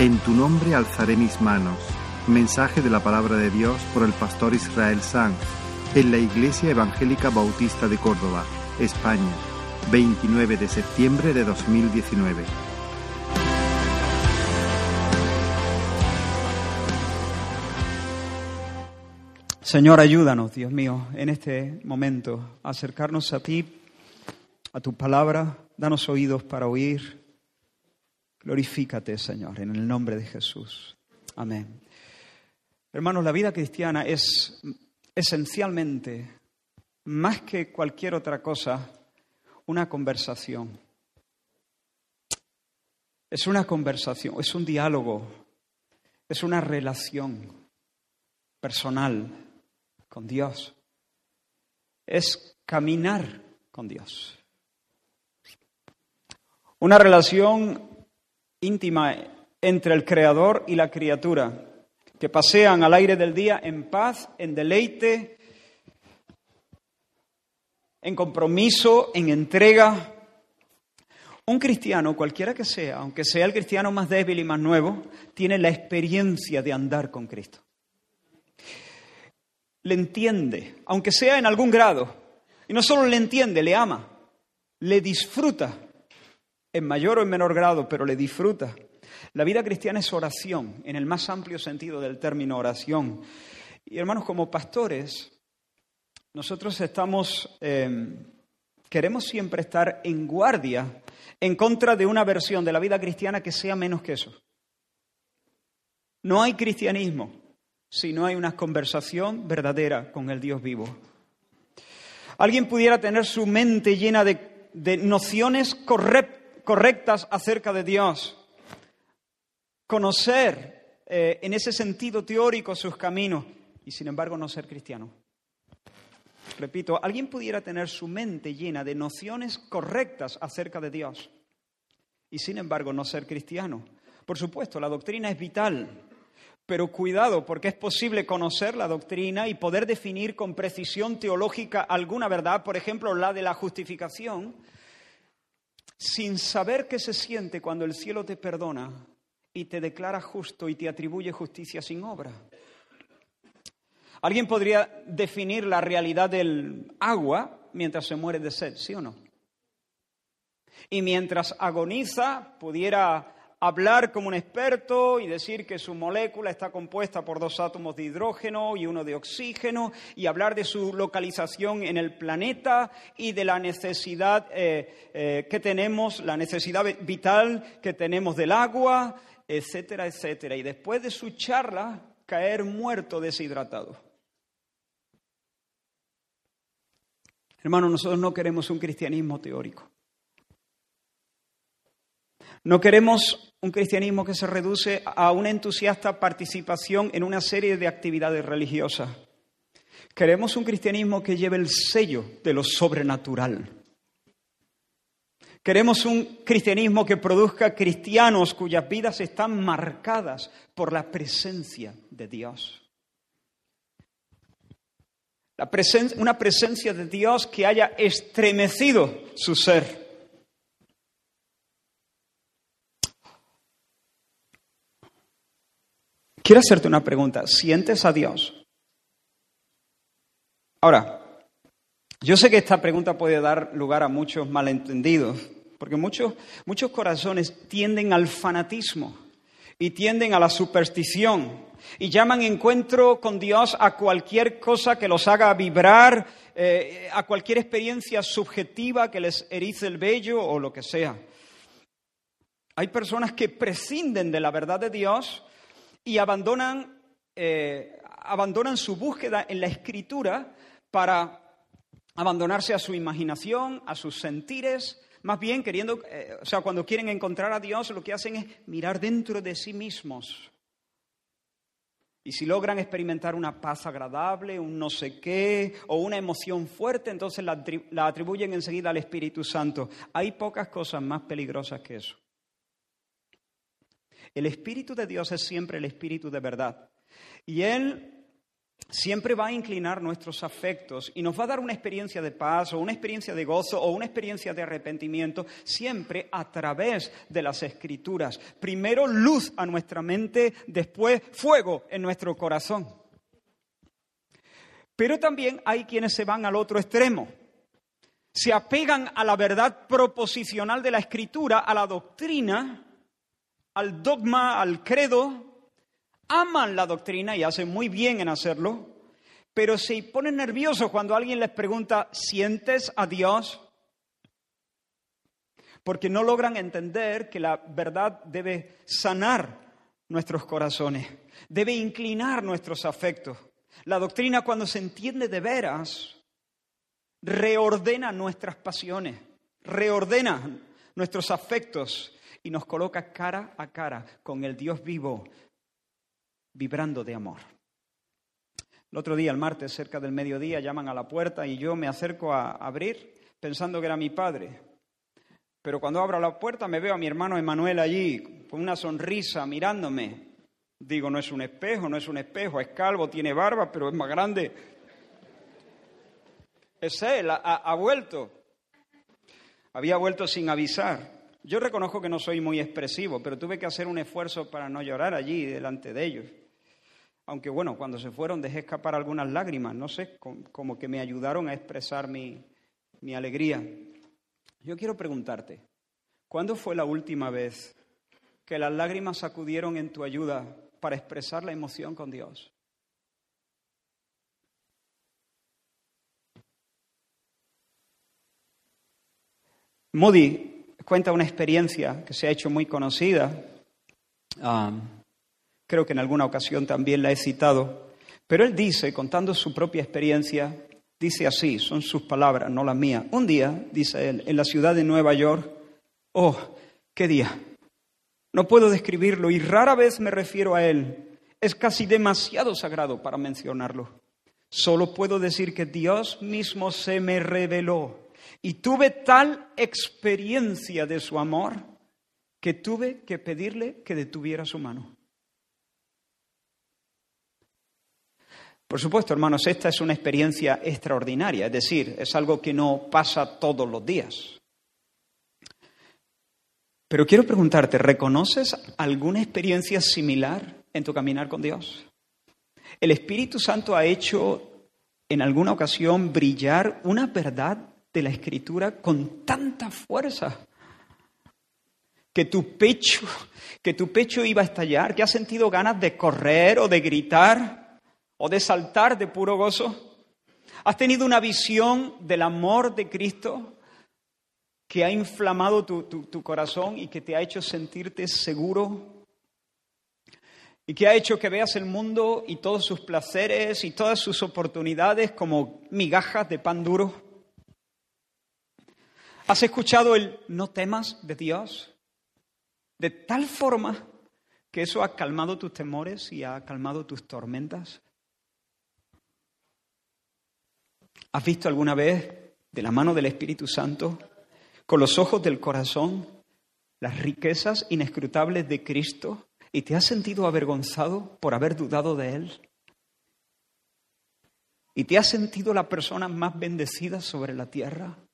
En tu nombre alzaré mis manos. Mensaje de la palabra de Dios por el pastor Israel Sanz en la Iglesia Evangélica Bautista de Córdoba, España, 29 de septiembre de 2019. Señor, ayúdanos, Dios mío, en este momento a acercarnos a ti, a tu palabra. Danos oídos para oír. Glorifícate, Señor, en el nombre de Jesús. Amén. Hermanos, la vida cristiana es esencialmente, más que cualquier otra cosa, una conversación. Es una conversación, es un diálogo, es una relación personal con Dios. Es caminar con Dios. Una relación íntima entre el Creador y la criatura, que pasean al aire del día en paz, en deleite, en compromiso, en entrega. Un cristiano, cualquiera que sea, aunque sea el cristiano más débil y más nuevo, tiene la experiencia de andar con Cristo le entiende, aunque sea en algún grado. Y no solo le entiende, le ama, le disfruta, en mayor o en menor grado, pero le disfruta. La vida cristiana es oración, en el más amplio sentido del término oración. Y hermanos, como pastores, nosotros estamos, em, queremos siempre estar en guardia en contra de una versión de la vida cristiana que sea menos que eso. No hay cristianismo si no hay una conversación verdadera con el Dios vivo. Alguien pudiera tener su mente llena de, nociones correctas acerca de Dios, conocer eh, en ese sentido teórico sus caminos y sin embargo no ser cristiano. Repito, alguien pudiera tener su mente llena de nociones correctas acerca de Dios y sin embargo no ser cristiano. Por supuesto, la doctrina es vital, pero cuidado, porque es posible conocer la doctrina y poder definir con precisión teológica alguna verdad, por ejemplo, la de la justificación, sin saber qué se siente cuando el cielo te perdona y te declara justo y te atribuye justicia sin obra. Alguien podría definir la realidad del agua mientras se muere de sed, ¿sí o no? Y mientras agoniza, pudiera hablar como un experto y decir que su molécula está compuesta por dos átomos de hidrógeno y uno de oxígeno y hablar de su localización en el planeta y de la necesidad eh, eh, que tenemos, la necesidad vital que tenemos del agua, etcétera, etcétera. Y después de su charla, caer muerto deshidratado. Hermano, nosotros no queremos un cristianismo teórico. No queremos un cristianismo que se reduce a una entusiasta participación en una serie de actividades religiosas. Queremos un cristianismo que lleve el sello de lo sobrenatural. Queremos un cristianismo que produzca cristianos cuyas vidas están marcadas por la presencia de Dios. una presencia de Dios que haya estremecido su ser. Quiero hacerte una pregunta. ¿Sientes a Dios? Ahora, yo sé que esta pregunta puede dar lugar a muchos malentendidos, porque muchos, muchos corazones tienden al fanatismo y tienden a la superstición y llaman encuentro con Dios a cualquier cosa que los haga vibrar, eh, a cualquier experiencia subjetiva que les erice el vello o lo que sea. Hay personas que prescinden de la verdad de Dios y abandonan, eh, abandonan su búsqueda en la escritura para abandonarse a su imaginación, a sus sentires, más bien queriendo, eh, o sea, cuando quieren encontrar a Dios, lo que hacen es mirar dentro de sí mismos. Y si logran experimentar una paz agradable, un no sé qué, o una emoción fuerte, entonces la, la atribuyen enseguida al Espíritu Santo. Hay pocas cosas más peligrosas que eso. El Espíritu de Dios es siempre el Espíritu de verdad. Y Él siempre va a inclinar nuestros afectos y nos va a dar una experiencia de paz o una experiencia de gozo o una experiencia de arrepentimiento, siempre a través de las escrituras. Primero luz a nuestra mente, después fuego en nuestro corazón. Pero también hay quienes se van al otro extremo. Se apegan a la verdad proposicional de la escritura, a la doctrina, al dogma, al credo, aman la doctrina y hacen muy bien en hacerlo, pero se ponen nerviosos cuando alguien les pregunta, ¿sientes a Dios? Porque no logran entender que la verdad debe sanar nuestros corazones, debe inclinar nuestros afectos. La doctrina cuando se entiende de veras, reordena nuestras pasiones, reordena nuestros afectos y nos coloca cara a cara con el Dios vivo, vibrando de amor. El otro día, el martes, cerca del mediodía, llaman a la puerta y yo me acerco a abrir pensando que era mi padre. Pero cuando abro la puerta me veo a mi hermano Emanuel allí con una sonrisa mirándome. Digo, no es un espejo, no es un espejo, es calvo, tiene barba, pero es más grande. Es él, ha, ha vuelto. Había vuelto sin avisar. Yo reconozco que no soy muy expresivo, pero tuve que hacer un esfuerzo para no llorar allí delante de ellos. Aunque bueno, cuando se fueron dejé escapar algunas lágrimas, no sé, como que me ayudaron a expresar mi, mi alegría. Yo quiero preguntarte, ¿cuándo fue la última vez que las lágrimas acudieron en tu ayuda para expresar la emoción con Dios? Moody cuenta una experiencia que se ha hecho muy conocida. Um, creo que en alguna ocasión también la he citado, pero él dice, contando su propia experiencia, dice así, son sus palabras, no las mías. Un día, dice él, en la ciudad de Nueva York, oh, qué día. No puedo describirlo y rara vez me refiero a él. Es casi demasiado sagrado para mencionarlo. Solo puedo decir que Dios mismo se me reveló y tuve tal experiencia de su amor que tuve que pedirle que detuviera su mano. Por supuesto, hermanos, esta es una experiencia extraordinaria, es decir, es algo que no pasa todos los días. Pero quiero preguntarte, ¿reconoces alguna experiencia similar en tu caminar con Dios? El Espíritu Santo ha hecho en alguna ocasión brillar una verdad de la Escritura con tanta fuerza que tu pecho, que tu pecho iba a estallar, que has sentido ganas de correr o de gritar o de saltar de puro gozo? ¿Has tenido una visión del amor de Cristo que ha inflamado tu, corazón y que te ha hecho sentirte seguro? Y que ha hecho que veas el mundo y todos sus placeres y todas sus oportunidades como migajas de pan duro. ¿Has escuchado el no temas de Dios? De tal forma que eso ha calmado tus temores y ha calmado tus tormentas. ¿Has visto alguna vez de la mano del Espíritu Santo, con los ojos del corazón, las riquezas inescrutables de Cristo y te has sentido avergonzado por haber dudado de Él? ¿Y te has sentido la persona más bendecida sobre la tierra?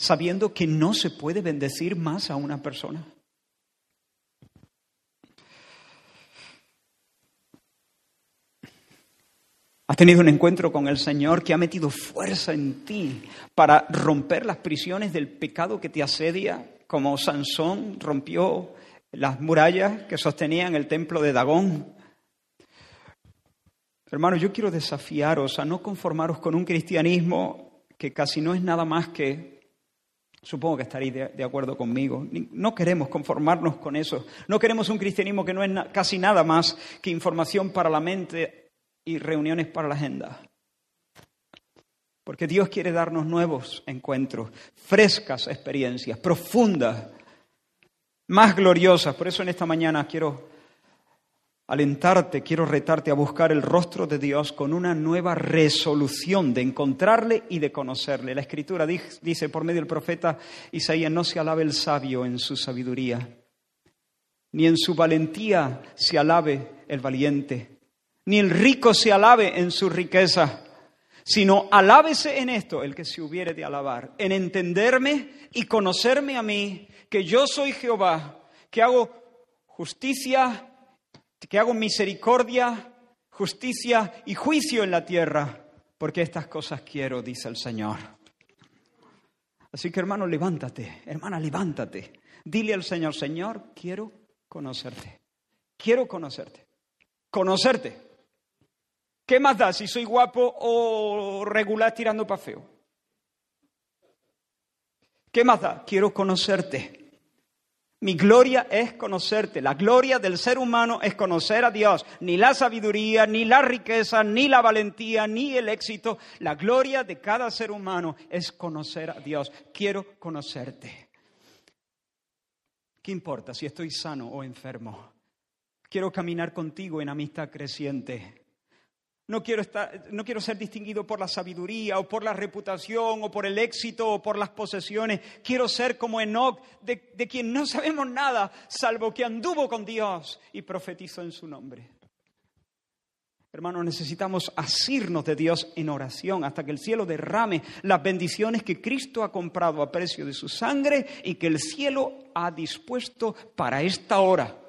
Sabiendo que no se puede bendecir más a una persona. Has tenido un encuentro con el Señor que ha metido fuerza en ti para romper las prisiones del pecado que te asedia, como Sansón rompió las murallas que sostenían el templo de Dagón. Hermano, yo quiero desafiaros a no conformaros con un cristianismo que casi no es nada más que, supongo que estaréis de, acuerdo conmigo, no queremos conformarnos con eso, no queremos un cristianismo que no es casi nada más que información para la mente y reuniones para la agenda. Porque Dios quiere darnos nuevos encuentros, frescas experiencias, profundas, más gloriosas. Por eso en esta mañana quiero alentarte, quiero retarte a buscar el rostro de Dios con una nueva resolución de encontrarle y de conocerle. La escritura dice por medio del profeta Isaías, no se alabe el sabio en su sabiduría, ni en su valentía se alabe el valiente ni el rico se alabe en su riqueza, sino alábese en esto el que se hubiere de alabar, en entenderme y conocerme a mí, que yo soy Jehová, que hago justicia, que hago misericordia, justicia y juicio en la tierra, porque estas cosas quiero, dice el Señor. Así que hermano, levántate, hermana, levántate. Dile al Señor, Señor, quiero conocerte. Quiero conocerte. Conocerte. ¿Qué más da si soy guapo o regular tirando para feo? ¿Qué más da? Quiero conocerte. Mi gloria es conocerte. La gloria del ser humano es conocer a Dios. Ni la sabiduría, ni la riqueza, ni la valentía, ni el éxito. La gloria de cada ser humano es conocer a Dios. Quiero conocerte. ¿Qué importa si estoy sano o enfermo? Quiero caminar contigo en amistad creciente. No quiero, estar, no quiero ser distinguido por la sabiduría o por la reputación o por el éxito o por las posesiones. Quiero ser como Enoch, de, de quien no sabemos nada, salvo que anduvo con Dios y profetizó en su nombre. Hermanos, necesitamos asirnos de Dios en oración hasta que el cielo derrame las bendiciones que Cristo ha comprado a precio de su sangre y que el cielo ha dispuesto para esta hora.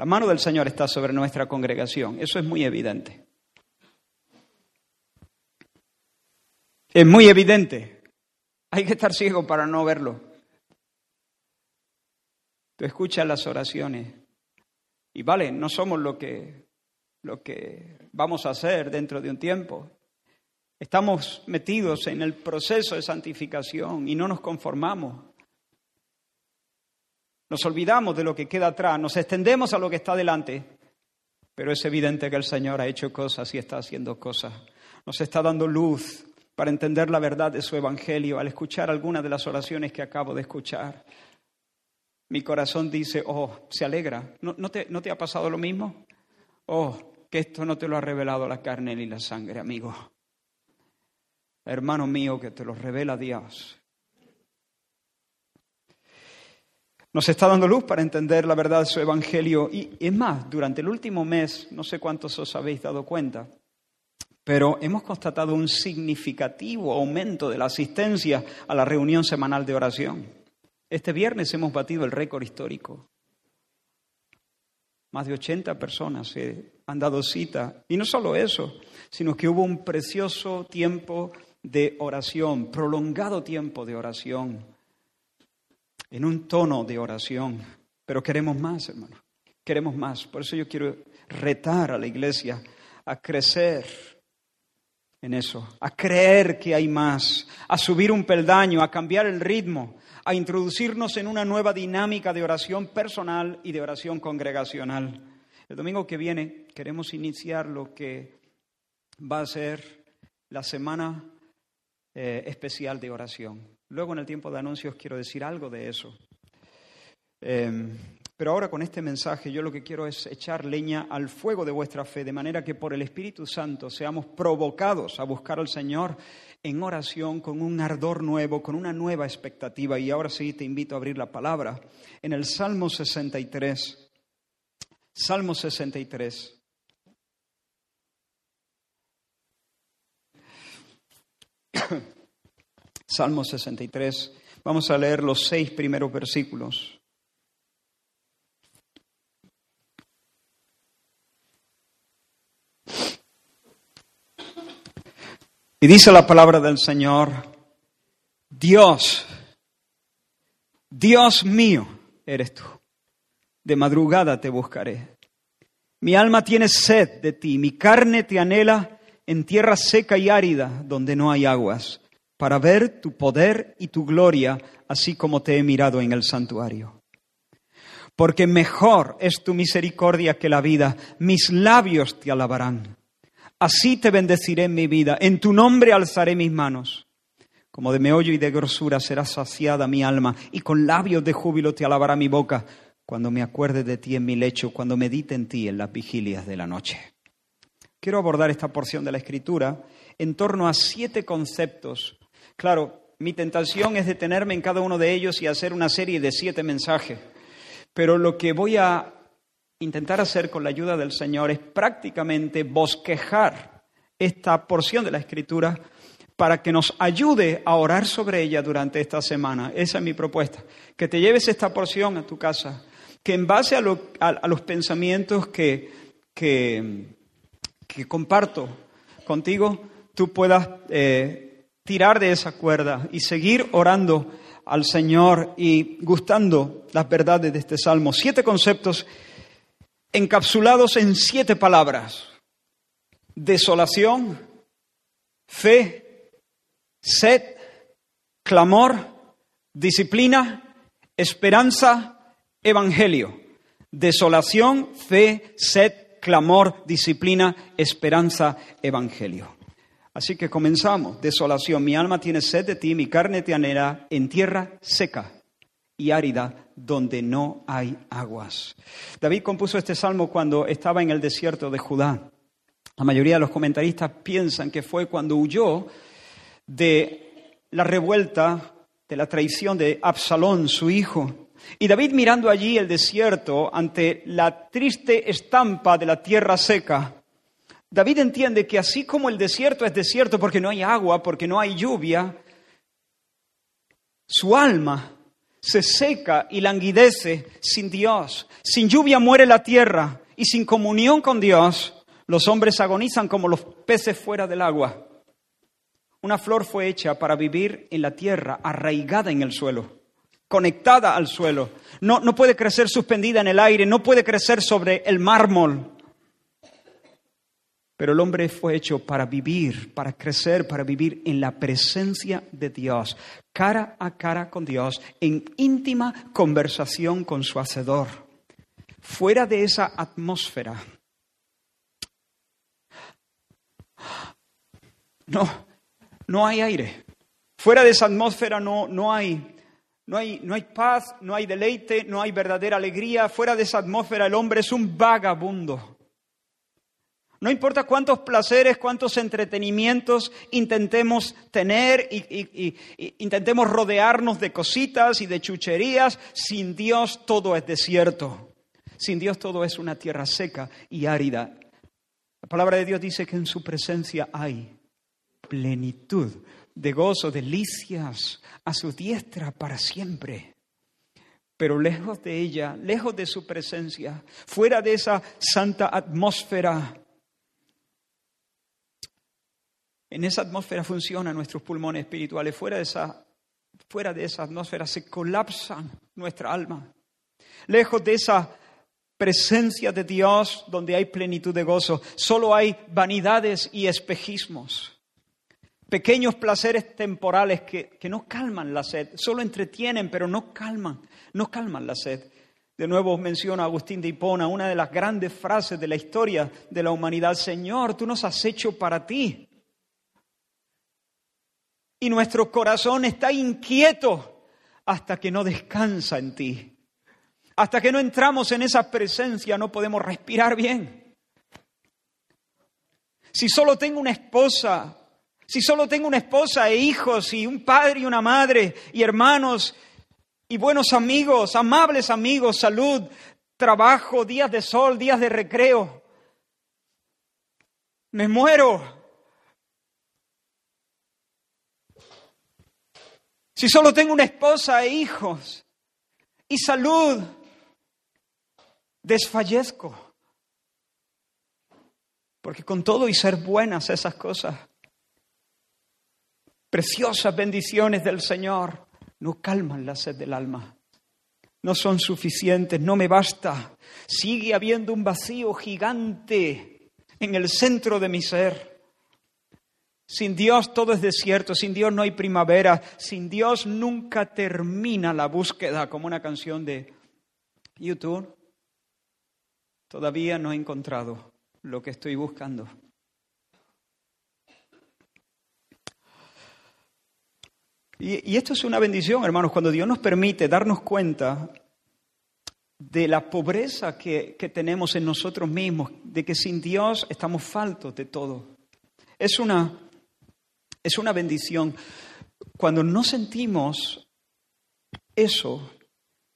La mano del Señor está sobre nuestra congregación, eso es muy evidente. Es muy evidente. Hay que estar ciego para no verlo. Tú escuchas las oraciones y vale, no somos lo que, lo que vamos a hacer dentro de un tiempo. Estamos metidos en el proceso de santificación y no nos conformamos. Nos olvidamos de lo que queda atrás, nos extendemos a lo que está delante, pero es evidente que el Señor ha hecho cosas y está haciendo cosas. Nos está dando luz para entender la verdad de su Evangelio al escuchar algunas de las oraciones que acabo de escuchar. Mi corazón dice, oh, se alegra. ¿No, te, ¿No te ha pasado lo mismo? Oh, que esto no te lo ha revelado la carne ni la sangre, amigo. Hermano mío, que te lo revela Dios. Nos está dando luz para entender la verdad de su Evangelio. Y es más, durante el último mes, no sé cuántos os habéis dado cuenta, pero hemos constatado un significativo aumento de la asistencia a la reunión semanal de oración. Este viernes hemos batido el récord histórico. Más de 80 personas se han dado cita. Y no solo eso, sino que hubo un precioso tiempo de oración, prolongado tiempo de oración en un tono de oración. Pero queremos más, hermano. Queremos más. Por eso yo quiero retar a la iglesia a crecer en eso, a creer que hay más, a subir un peldaño, a cambiar el ritmo, a introducirnos en una nueva dinámica de oración personal y de oración congregacional. El domingo que viene queremos iniciar lo que va a ser la semana eh, especial de oración. Luego en el tiempo de anuncios quiero decir algo de eso. Em, pero ahora con este mensaje yo lo que quiero es echar leña al fuego de vuestra fe, de manera que por el Espíritu Santo seamos provocados a buscar al Señor en oración con un ardor nuevo, con una nueva expectativa. Y ahora sí te invito a abrir la palabra en el Salmo 63. Salmo 63. Salmo 63. Vamos a leer los seis primeros versículos. Y dice la palabra del Señor, Dios, Dios mío eres tú. De madrugada te buscaré. Mi alma tiene sed de ti, mi carne te anhela en tierra seca y árida donde no hay aguas para ver tu poder y tu gloria, así como te he mirado en el santuario. Porque mejor es tu misericordia que la vida, mis labios te alabarán. Así te bendeciré en mi vida, en tu nombre alzaré mis manos. Como de meollo y de grosura será saciada mi alma, y con labios de júbilo te alabará mi boca, cuando me acuerde de ti en mi lecho, cuando medite en ti en las vigilias de la noche. Quiero abordar esta porción de la Escritura en torno a siete conceptos Claro, mi tentación es detenerme en cada uno de ellos y hacer una serie de siete mensajes, pero lo que voy a intentar hacer con la ayuda del Señor es prácticamente bosquejar esta porción de la Escritura para que nos ayude a orar sobre ella durante esta semana. Esa es mi propuesta. Que te lleves esta porción a tu casa, que en base a, los pensamientos que, que, comparto contigo, tú puedas eh, tirar de esa cuerda y seguir orando al Señor y gustando las verdades de este salmo. Siete conceptos encapsulados en siete palabras. Desolación, fe, sed, clamor, disciplina, esperanza, evangelio. Desolación, fe, sed, clamor, disciplina, esperanza, evangelio. Así que comenzamos. Desolación. Mi alma tiene sed de ti, mi carne te anhela en tierra seca y árida donde no hay aguas. David compuso este salmo cuando estaba en el desierto de Judá. La mayoría de los comentaristas piensan que fue cuando huyó de la revuelta, de la traición de Absalón, su hijo. Y David mirando allí el desierto ante la triste estampa de la tierra seca, David entiende que así como el desierto es desierto porque no hay agua, porque no hay lluvia, su alma se seca y languidece sin Dios. Sin lluvia muere la tierra y sin comunión con Dios los hombres agonizan como los peces fuera del agua. Una flor fue hecha para vivir en la tierra, arraigada en el suelo, conectada al suelo. No, no puede crecer suspendida en el aire, no puede crecer sobre el mármol. Pero el hombre fue hecho para vivir, para crecer, para vivir en la presencia de Dios, cara a cara con Dios, en íntima conversación con su Hacedor. Fuera de esa atmósfera, no, no hay aire. Fuera de esa atmósfera no, no hay no hay, no hay, paz, no hay deleite, no hay verdadera alegría. Fuera de esa atmósfera el hombre es un vagabundo. No importa cuántos placeres, cuántos entretenimientos intentemos tener y, intentemos rodearnos de cositas y de chucherías, sin Dios todo es desierto. Sin Dios todo es una tierra seca y árida. La palabra de Dios dice que en su presencia hay plenitud de gozo, delicias a su diestra para siempre. Pero lejos de ella, lejos de su presencia, fuera de esa santa atmósfera, en esa atmósfera funcionan nuestros pulmones espirituales. Fuera de esa, fuera de esa atmósfera se colapsa nuestra alma. Lejos de esa presencia de Dios donde hay plenitud de gozo, solo hay vanidades y espejismos. Pequeños placeres temporales que, que no calman la sed, solo entretienen, pero no calman, no calman la sed. De nuevo menciona Agustín de Hipona, una de las grandes frases de la historia de la humanidad, Señor, tú nos has hecho para ti y nuestro corazón está inquieto hasta que no descansa en ti. Hasta que no entramos en esa presencia no podemos respirar bien. Si solo tengo una esposa, si solo tengo una esposa e hijos y un padre y una madre y hermanos y buenos amigos, amables amigos, salud, trabajo, días de sol, días de recreo, me muero Si solo tengo una esposa e hijos y salud, desfallezco. Porque con todo y ser buenas esas cosas, preciosas bendiciones del Señor, no calman la sed del alma. No son suficientes, no me basta. Sigue habiendo un vacío gigante en el centro de mi ser. Sin Dios todo es desierto, sin Dios no hay primavera, sin Dios nunca termina la búsqueda, como una canción de YouTube. Todavía no he encontrado lo que estoy buscando. Y, esto es una bendición, hermanos, cuando Dios nos permite darnos cuenta de la pobreza que, que tenemos en nosotros mismos, de que sin Dios estamos faltos de todo. Es una es una bendición. Cuando no sentimos eso,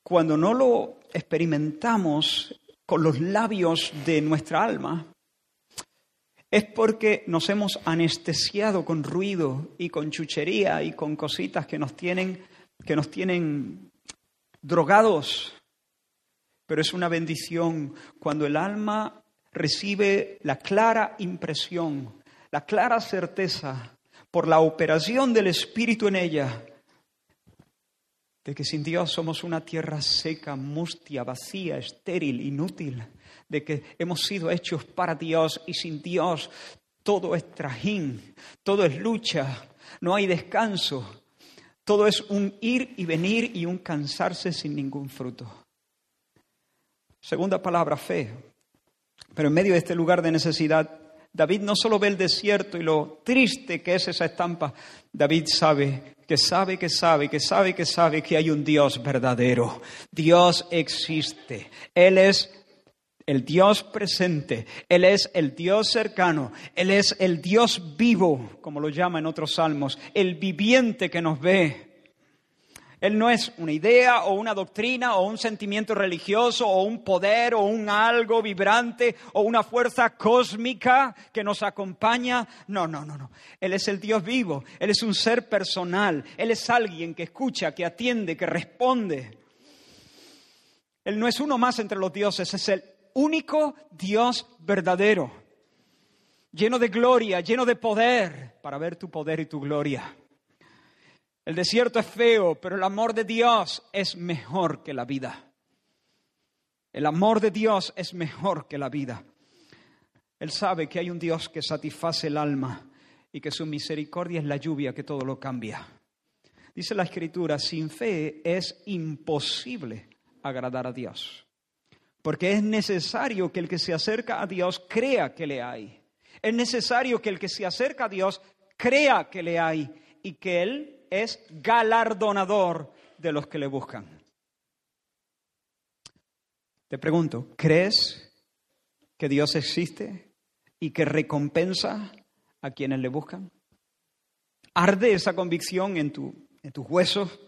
cuando no lo experimentamos con los labios de nuestra alma, es porque nos hemos anestesiado con ruido y con chuchería y con cositas que nos tienen, que nos tienen drogados. Pero es una bendición cuando el alma recibe la clara impresión, la clara certeza por la operación del Espíritu en ella de que sin Dios somos una tierra seca, mustia, vacía, estéril, inútil, de que hemos sido hechos para Dios y sin Dios todo es trajín, todo es lucha, no hay descanso, todo es un ir y venir y un cansarse sin ningún fruto. Segunda palabra, fe. Pero en medio de este lugar de necesidad, David no solo ve el desierto y lo triste que es esa estampa, David sabe que sabe, que sabe, que sabe, que sabe que hay un Dios verdadero. Dios existe. Él es el Dios presente, Él es el Dios cercano, Él es el Dios vivo, como lo llama en otros salmos, el viviente que nos ve. Él no es una idea o una doctrina o un sentimiento religioso o un poder o un algo vibrante o una fuerza cósmica que nos acompaña. No, no, no, no. Él es el Dios vivo. Él es un ser personal. Él es alguien que escucha, que atiende, que responde. Él no es uno más entre los dioses, es el único Dios verdadero, lleno de gloria, lleno de poder, para ver tu poder y tu gloria. El desierto es feo, pero el amor de Dios es mejor que la vida. El amor de Dios es mejor que la vida. Él sabe que hay un Dios que satisface el alma y que su misericordia es la lluvia que todo lo cambia. Dice la Escritura, sin fe es imposible agradar a Dios, porque es necesario que el que se acerca a Dios crea que le hay. Es necesario que el que se acerca a Dios crea que le hay y que Él es galardonador de los que le buscan. Te pregunto, ¿crees que Dios existe y que recompensa a quienes le buscan? ¿Arde esa convicción en, tu, en tus huesos?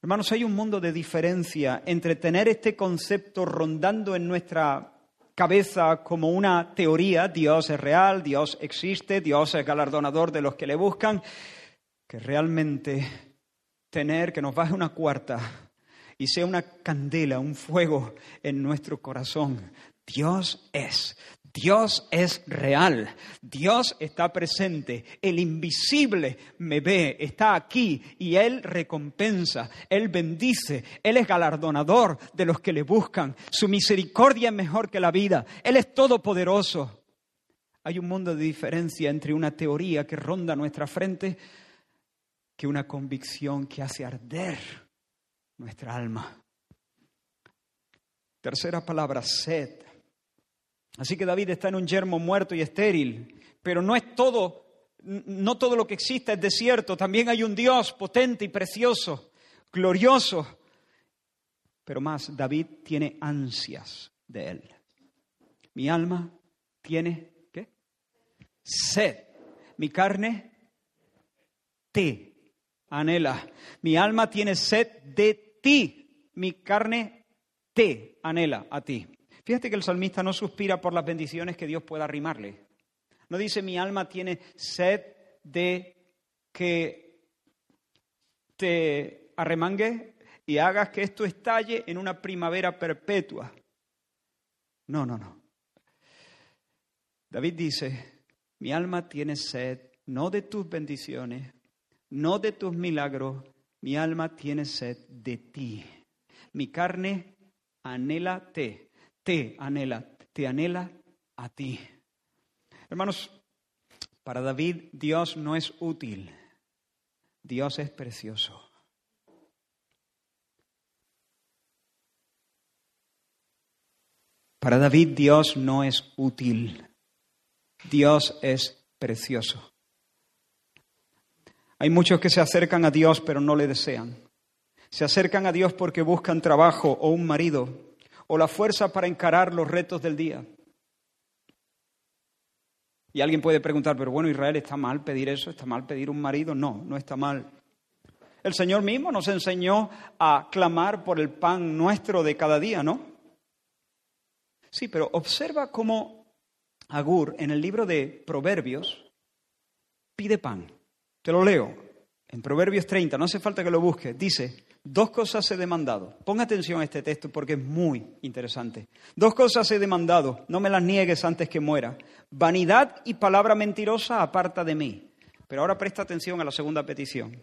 Hermanos, hay un mundo de diferencia entre tener este concepto rondando en nuestra cabeza como una teoría, Dios es real, Dios existe, Dios es galardonador de los que le buscan, que realmente tener que nos baje una cuarta y sea una candela, un fuego en nuestro corazón. Dios es, Dios es real, Dios está presente, el invisible me ve, está aquí y Él recompensa, Él bendice, Él es galardonador de los que le buscan, su misericordia es mejor que la vida, Él es todopoderoso. Hay un mundo de diferencia entre una teoría que ronda nuestra frente que una convicción que hace arder nuestra alma. Tercera palabra, sed. Así que David está en un yermo muerto y estéril, pero no es todo, no todo lo que existe es desierto, también hay un Dios potente y precioso, glorioso. Pero más, David tiene ansias de él. Mi alma tiene, ¿qué? Sed. Mi carne te anhela. Mi alma tiene sed de ti. Mi carne te anhela a ti. Fíjate que el salmista no suspira por las bendiciones que Dios pueda arrimarle. No dice mi alma tiene sed de que te arremangue y hagas que esto estalle en una primavera perpetua. No, no, no. David dice, mi alma tiene sed no de tus bendiciones, no de tus milagros, mi alma tiene sed de ti. Mi carne anhela te, te anhela, te anhela a ti. Hermanos, para David Dios no es útil, Dios es precioso. Para David Dios no es útil, Dios es precioso. Hay muchos que se acercan a Dios pero no le desean. Se acercan a Dios porque buscan trabajo o un marido o la fuerza para encarar los retos del día. Y alguien puede preguntar, pero bueno, Israel, ¿está mal pedir eso? ¿Está mal pedir un marido? No, no está mal. El Señor mismo nos enseñó a clamar por el pan nuestro de cada día, ¿no? Sí, pero observa cómo Agur en el libro de Proverbios pide pan. Te lo leo. En Proverbios 30, no hace falta que lo busques. Dice, dos cosas he demandado. Ponga atención a este texto porque es muy interesante. Dos cosas he demandado, no me las niegues antes que muera. Vanidad y palabra mentirosa aparta de mí. Pero ahora presta atención a la segunda petición.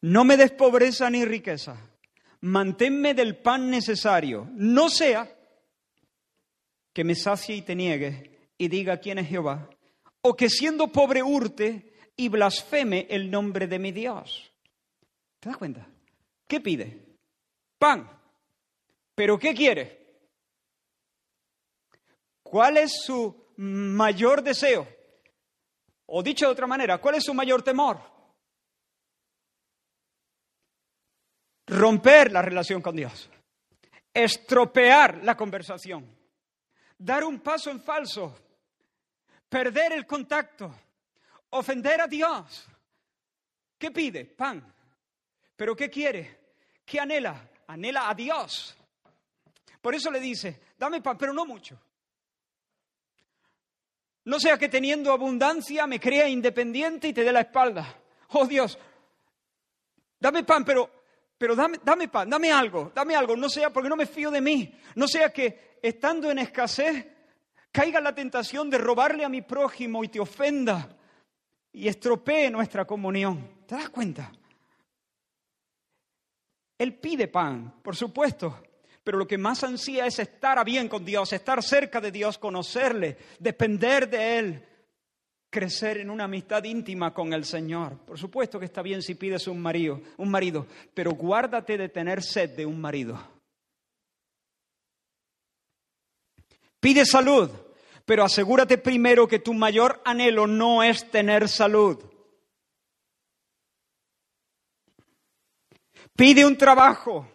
No me des pobreza ni riqueza. Manténme del pan necesario. No sea que me sacie y te niegue y diga quién es Jehová. O que siendo pobre hurte y blasfeme el nombre de mi Dios. ¿Te das cuenta? ¿Qué pide? Pan. ¿Pero qué quiere? ¿Cuál es su mayor deseo? O dicho de otra manera, ¿cuál es su mayor temor? Romper la relación con Dios, estropear la conversación, dar un paso en falso, perder el contacto, ofender a Dios. ¿Qué pide? Pan. ¿Pero qué quiere? ¿Qué anhela? Anhela a Dios. Por eso le dice, dame pan, pero no mucho. No sea que teniendo abundancia me crea independiente y te dé la espalda. Oh Dios, dame pan, pero, pero dame, dame pan, dame algo, dame algo. No sea porque no me fío de mí. No sea que estando en escasez caiga la tentación de robarle a mi prójimo y te ofenda y estropee nuestra comunión. ¿Te das cuenta? Él pide pan, por supuesto, pero lo que más ansía es estar a bien con Dios, estar cerca de Dios, conocerle, depender de Él, crecer en una amistad íntima con el Señor. Por supuesto que está bien si pides un marido, un marido, pero guárdate de tener sed de un marido. Pide salud, pero asegúrate primero que tu mayor anhelo no es tener salud. Pide un trabajo,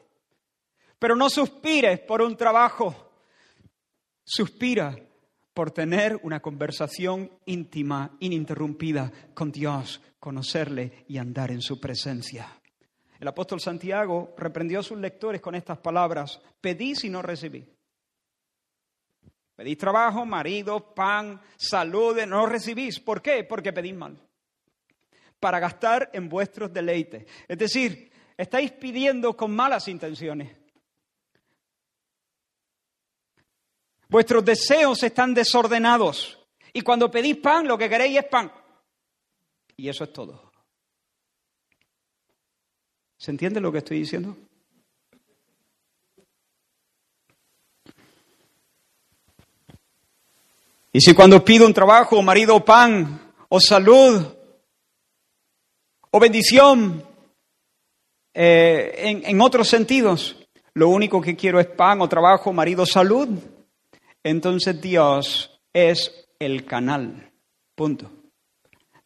pero no suspires por un trabajo. Suspira por tener una conversación íntima, ininterrumpida con Dios, conocerle y andar en su presencia. El apóstol Santiago reprendió a sus lectores con estas palabras, pedís y no recibís. Pedís trabajo, marido, pan, salud, no recibís. ¿Por qué? Porque pedís mal. Para gastar en vuestros deleites. Es decir, estáis pidiendo con malas intenciones. Vuestros deseos están desordenados. Y cuando pedís pan, lo que queréis es pan. Y eso es todo. ¿Se entiende lo que estoy diciendo? Y si cuando pido un trabajo, marido, pan, o salud, o bendición, eh, en, en otros sentidos, lo único que quiero es pan o trabajo, marido, salud, entonces Dios es el canal. Punto.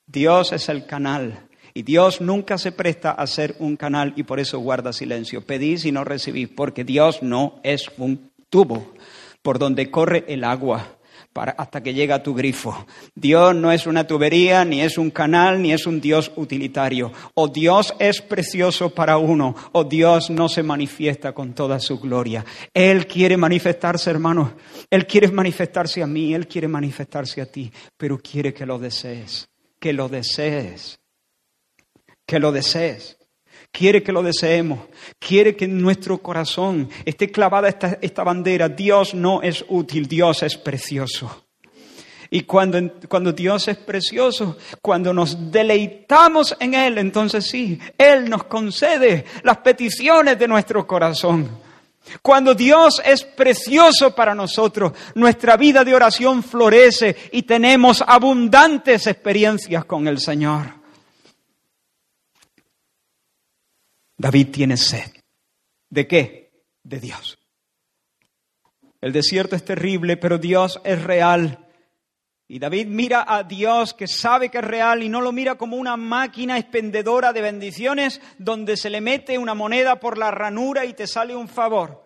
Dios es el canal. Y Dios nunca se presta a ser un canal y por eso guarda silencio. Pedís y no recibís, porque Dios no es un tubo por donde corre el agua hasta que llega a tu grifo. Dios no es una tubería, ni es un canal, ni es un Dios utilitario. O Dios es precioso para uno, o Dios no se manifiesta con toda su gloria. Él quiere manifestarse, hermanos. Él quiere manifestarse a mí, Él quiere manifestarse a ti, pero quiere que lo desees, que lo desees, que lo desees quiere que lo deseemos, quiere que en nuestro corazón esté clavada esta, esta bandera. Dios no es útil, Dios es precioso. Y cuando, cuando, Dios es precioso, cuando nos deleitamos en Él, entonces sí, Él nos concede las peticiones de nuestro corazón. Cuando Dios es precioso para nosotros, nuestra vida de oración florece y tenemos abundantes experiencias con el Señor. David tiene sed. ¿De qué? De Dios. El desierto es terrible, pero Dios es real. Y David mira a Dios que sabe que es real y no lo mira como una máquina expendedora de bendiciones donde se le mete una moneda por la ranura y te sale un favor.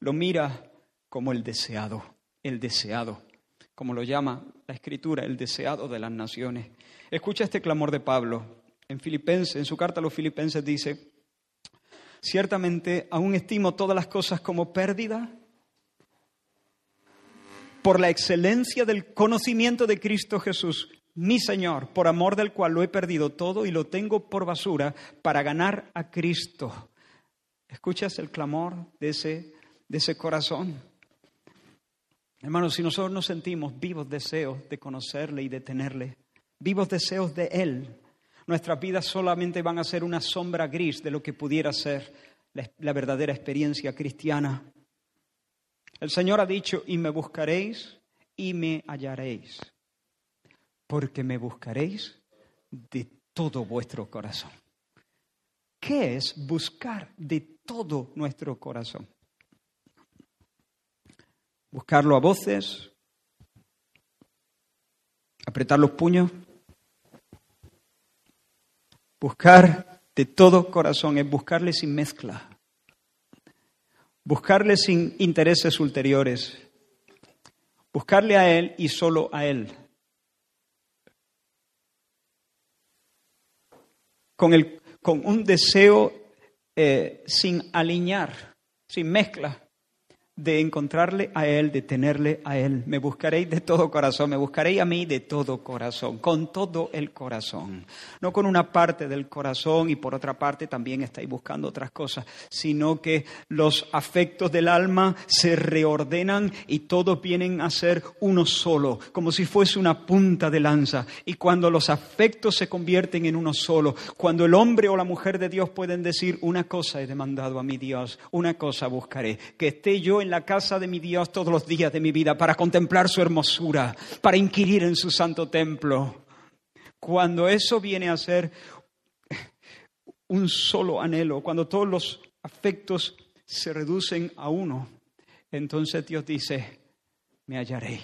Lo mira como el deseado, el deseado, como lo llama la escritura, el deseado de las naciones. Escucha este clamor de Pablo en Filipenses, en su carta a los Filipenses dice, ciertamente aún estimo todas las cosas como pérdida por la excelencia del conocimiento de Cristo Jesús, mi Señor, por amor del cual lo he perdido todo y lo tengo por basura para ganar a Cristo. ¿Escuchas el clamor de ese, de ese corazón? Hermanos, si nosotros nos sentimos vivos deseos de conocerle y de tenerle, vivos deseos de Él, nuestras vidas solamente van a ser una sombra gris de lo que pudiera ser la, verdadera experiencia cristiana. El Señor ha dicho, y me buscaréis y me hallaréis, porque me buscaréis de todo vuestro corazón. ¿Qué es buscar de todo nuestro corazón? Buscarlo a voces, apretar los puños, buscar de todo corazón es buscarle sin mezcla, buscarle sin intereses ulteriores, buscarle a Él y solo a Él. Con, el, con un deseo eh, sin alinear, sin mezcla, de encontrarle a Él, de tenerle a Él. Me buscaréis de todo corazón, me buscaréis a mí de todo corazón, con todo el corazón. No con una parte del corazón y por otra parte también estáis buscando otras cosas, sino que los afectos del alma se reordenan y todos vienen a ser uno solo, como si fuese una punta de lanza. Y cuando los afectos se convierten en uno solo, cuando el hombre o la mujer de Dios pueden decir, una cosa he demandado a mi Dios, una cosa buscaré, que esté yo la casa de mi Dios todos los días de mi vida para contemplar su hermosura, para inquirir en su santo templo. Cuando eso viene a ser un solo anhelo, cuando todos los afectos se reducen a uno, entonces Dios dice, me hallaré,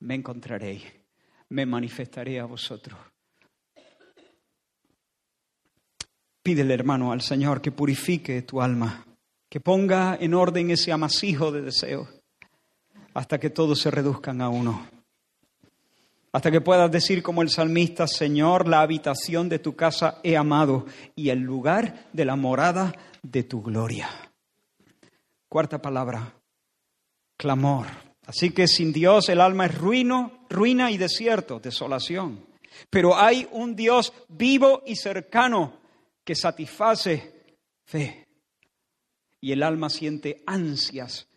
me encontraré, me manifestaré a vosotros. Pídele, hermano, al Señor que purifique tu alma que ponga en orden ese amasijo de deseos hasta que todos se reduzcan a uno. Hasta que puedas decir como el salmista, Señor, la habitación de tu casa he amado y el lugar de la morada de tu gloria. Cuarta palabra, clamor. Así que sin Dios el alma es ruino, ruina y desierto, desolación. Pero hay un Dios vivo y cercano que satisface fe y el alma siente ansias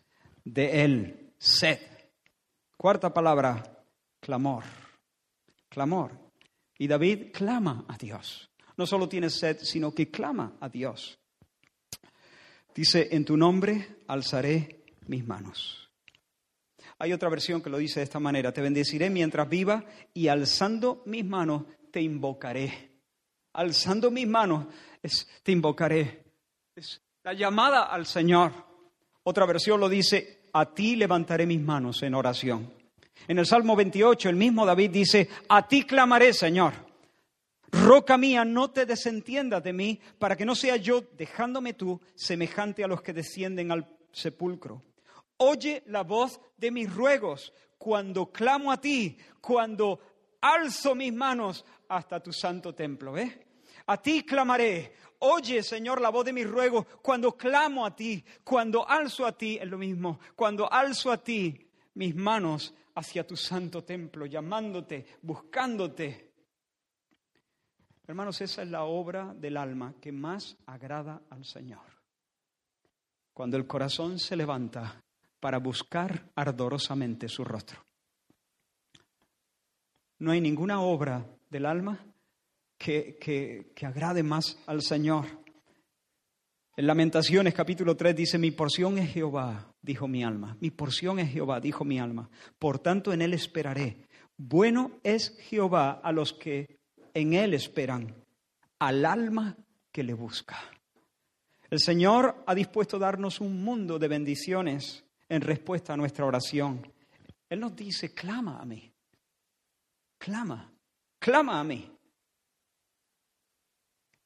de Él, sed. Cuarta palabra, clamor, clamor. Y David clama a Dios. No solo tiene sed, sino que clama a Dios. Dice, en tu nombre alzaré mis manos. Hay otra versión que lo dice de esta manera, te bendeciré mientras viva y alzando mis manos te invocaré. Alzando mis manos te invocaré. La llamada al Señor. Otra versión lo dice, a ti levantaré mis manos en oración. En el Salmo 28, el mismo David dice, a ti clamaré, Señor. Roca mía, no te desentiendas de mí, para que no sea yo, dejándome tú, semejante a los que descienden al sepulcro. Oye la voz de mis ruegos cuando clamo a ti, cuando alzo mis manos hasta tu santo templo. ¿Ves? A ti clamaré. Oye, Señor, la voz de mi ruego cuando clamo a ti, cuando alzo a ti, es lo mismo, cuando alzo a ti mis manos hacia tu santo templo, llamándote, buscándote. Hermanos, esa es la obra del alma que más agrada al Señor. Cuando el corazón se levanta para buscar ardorosamente su rostro. No hay ninguna obra del alma que, agrade más al Señor. En Lamentaciones capítulo 3 dice, mi porción es Jehová, dijo mi alma, mi porción es Jehová, dijo mi alma, por tanto en Él esperaré. Bueno es Jehová a los que en Él esperan, al alma que le busca. El Señor ha dispuesto a darnos un mundo de bendiciones en respuesta a nuestra oración. Él nos dice, clama a mí, clama, clama a mí.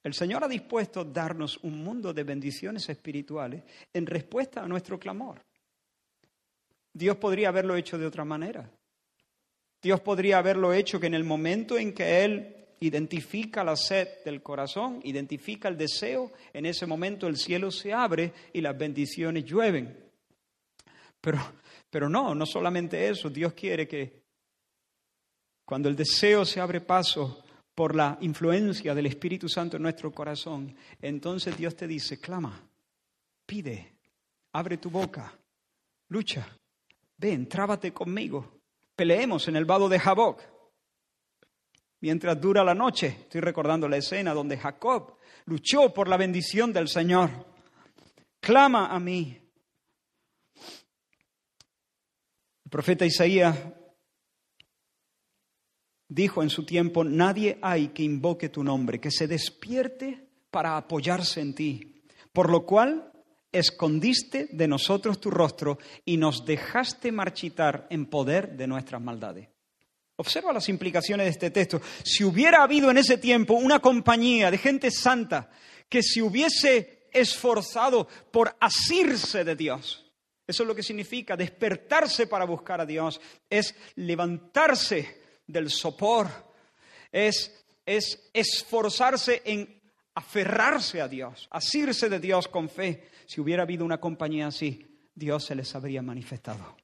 El Señor ha dispuesto darnos un mundo de bendiciones espirituales en respuesta a nuestro clamor. Dios podría haberlo hecho de otra manera. Dios podría haberlo hecho que en el momento en que Él identifica la sed del corazón, identifica el deseo, en ese momento el cielo se abre y las bendiciones llueven. Pero, Pero no, no solamente eso, Dios quiere que cuando el deseo se abre paso por la influencia del Espíritu Santo en nuestro corazón, entonces Dios te dice, clama, pide, abre tu boca, lucha, ven, trábate conmigo, peleemos en el vado de Jaboc. Mientras dura la noche, estoy recordando la escena donde Jacob luchó por la bendición del Señor. Clama a mí. El profeta Isaías dijo en su tiempo, nadie hay que invoque tu nombre, que se despierte para apoyarse en ti, por lo cual escondiste de nosotros tu rostro y nos dejaste marchitar en poder de nuestras maldades. Observa las implicaciones de este texto. Si hubiera habido en ese tiempo una compañía de gente santa que se hubiese esforzado por asirse de Dios, eso es lo que significa despertarse para buscar a Dios, es levantarse del sopor, es, es esforzarse en aferrarse a Dios, asirse de Dios con fe. Si hubiera habido una compañía así, Dios se les habría manifestado.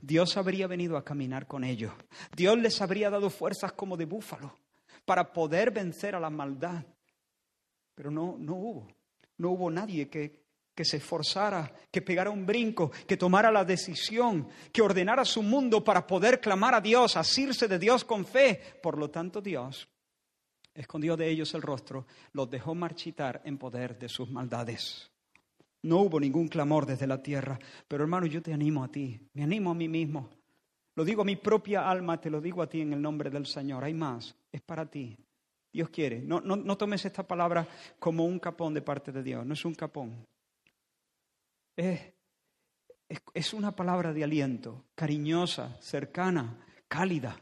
Dios habría venido a caminar con ellos. Dios les habría dado fuerzas como de búfalo para poder vencer a la maldad. Pero no, no hubo. No hubo nadie que, que se esforzara, que pegara un brinco, que tomara la decisión, que ordenara su mundo para poder clamar a Dios, asirse de Dios con fe. Por lo tanto, Dios escondió de ellos el rostro, los dejó marchitar en poder de sus maldades. No hubo ningún clamor desde la tierra, pero hermano, yo te animo a ti, me animo a mí mismo. Lo digo a mi propia alma, te lo digo a ti en el nombre del Señor. Hay más, es para ti. Dios quiere. No, no, no tomes esta palabra como un capón de parte de Dios, no es un capón. Es, es, una palabra de aliento, cariñosa, cercana, cálida.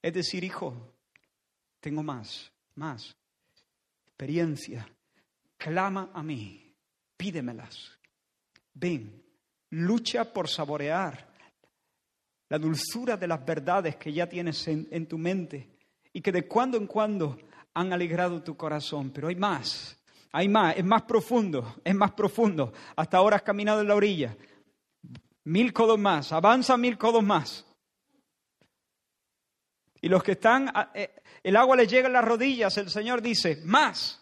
Es decir, hijo, tengo más, más experiencia. Clama a mí pídemelas. Ven, lucha por saborear la dulzura de las verdades que ya tienes en, tu mente y que de cuando en cuando han alegrado tu corazón. Pero hay más, hay más, es más profundo, es más profundo. Hasta ahora has caminado en la orilla. Mil codos más, avanza mil codos más. Y los que están, eh, el agua les llega a las rodillas, el Señor dice, más,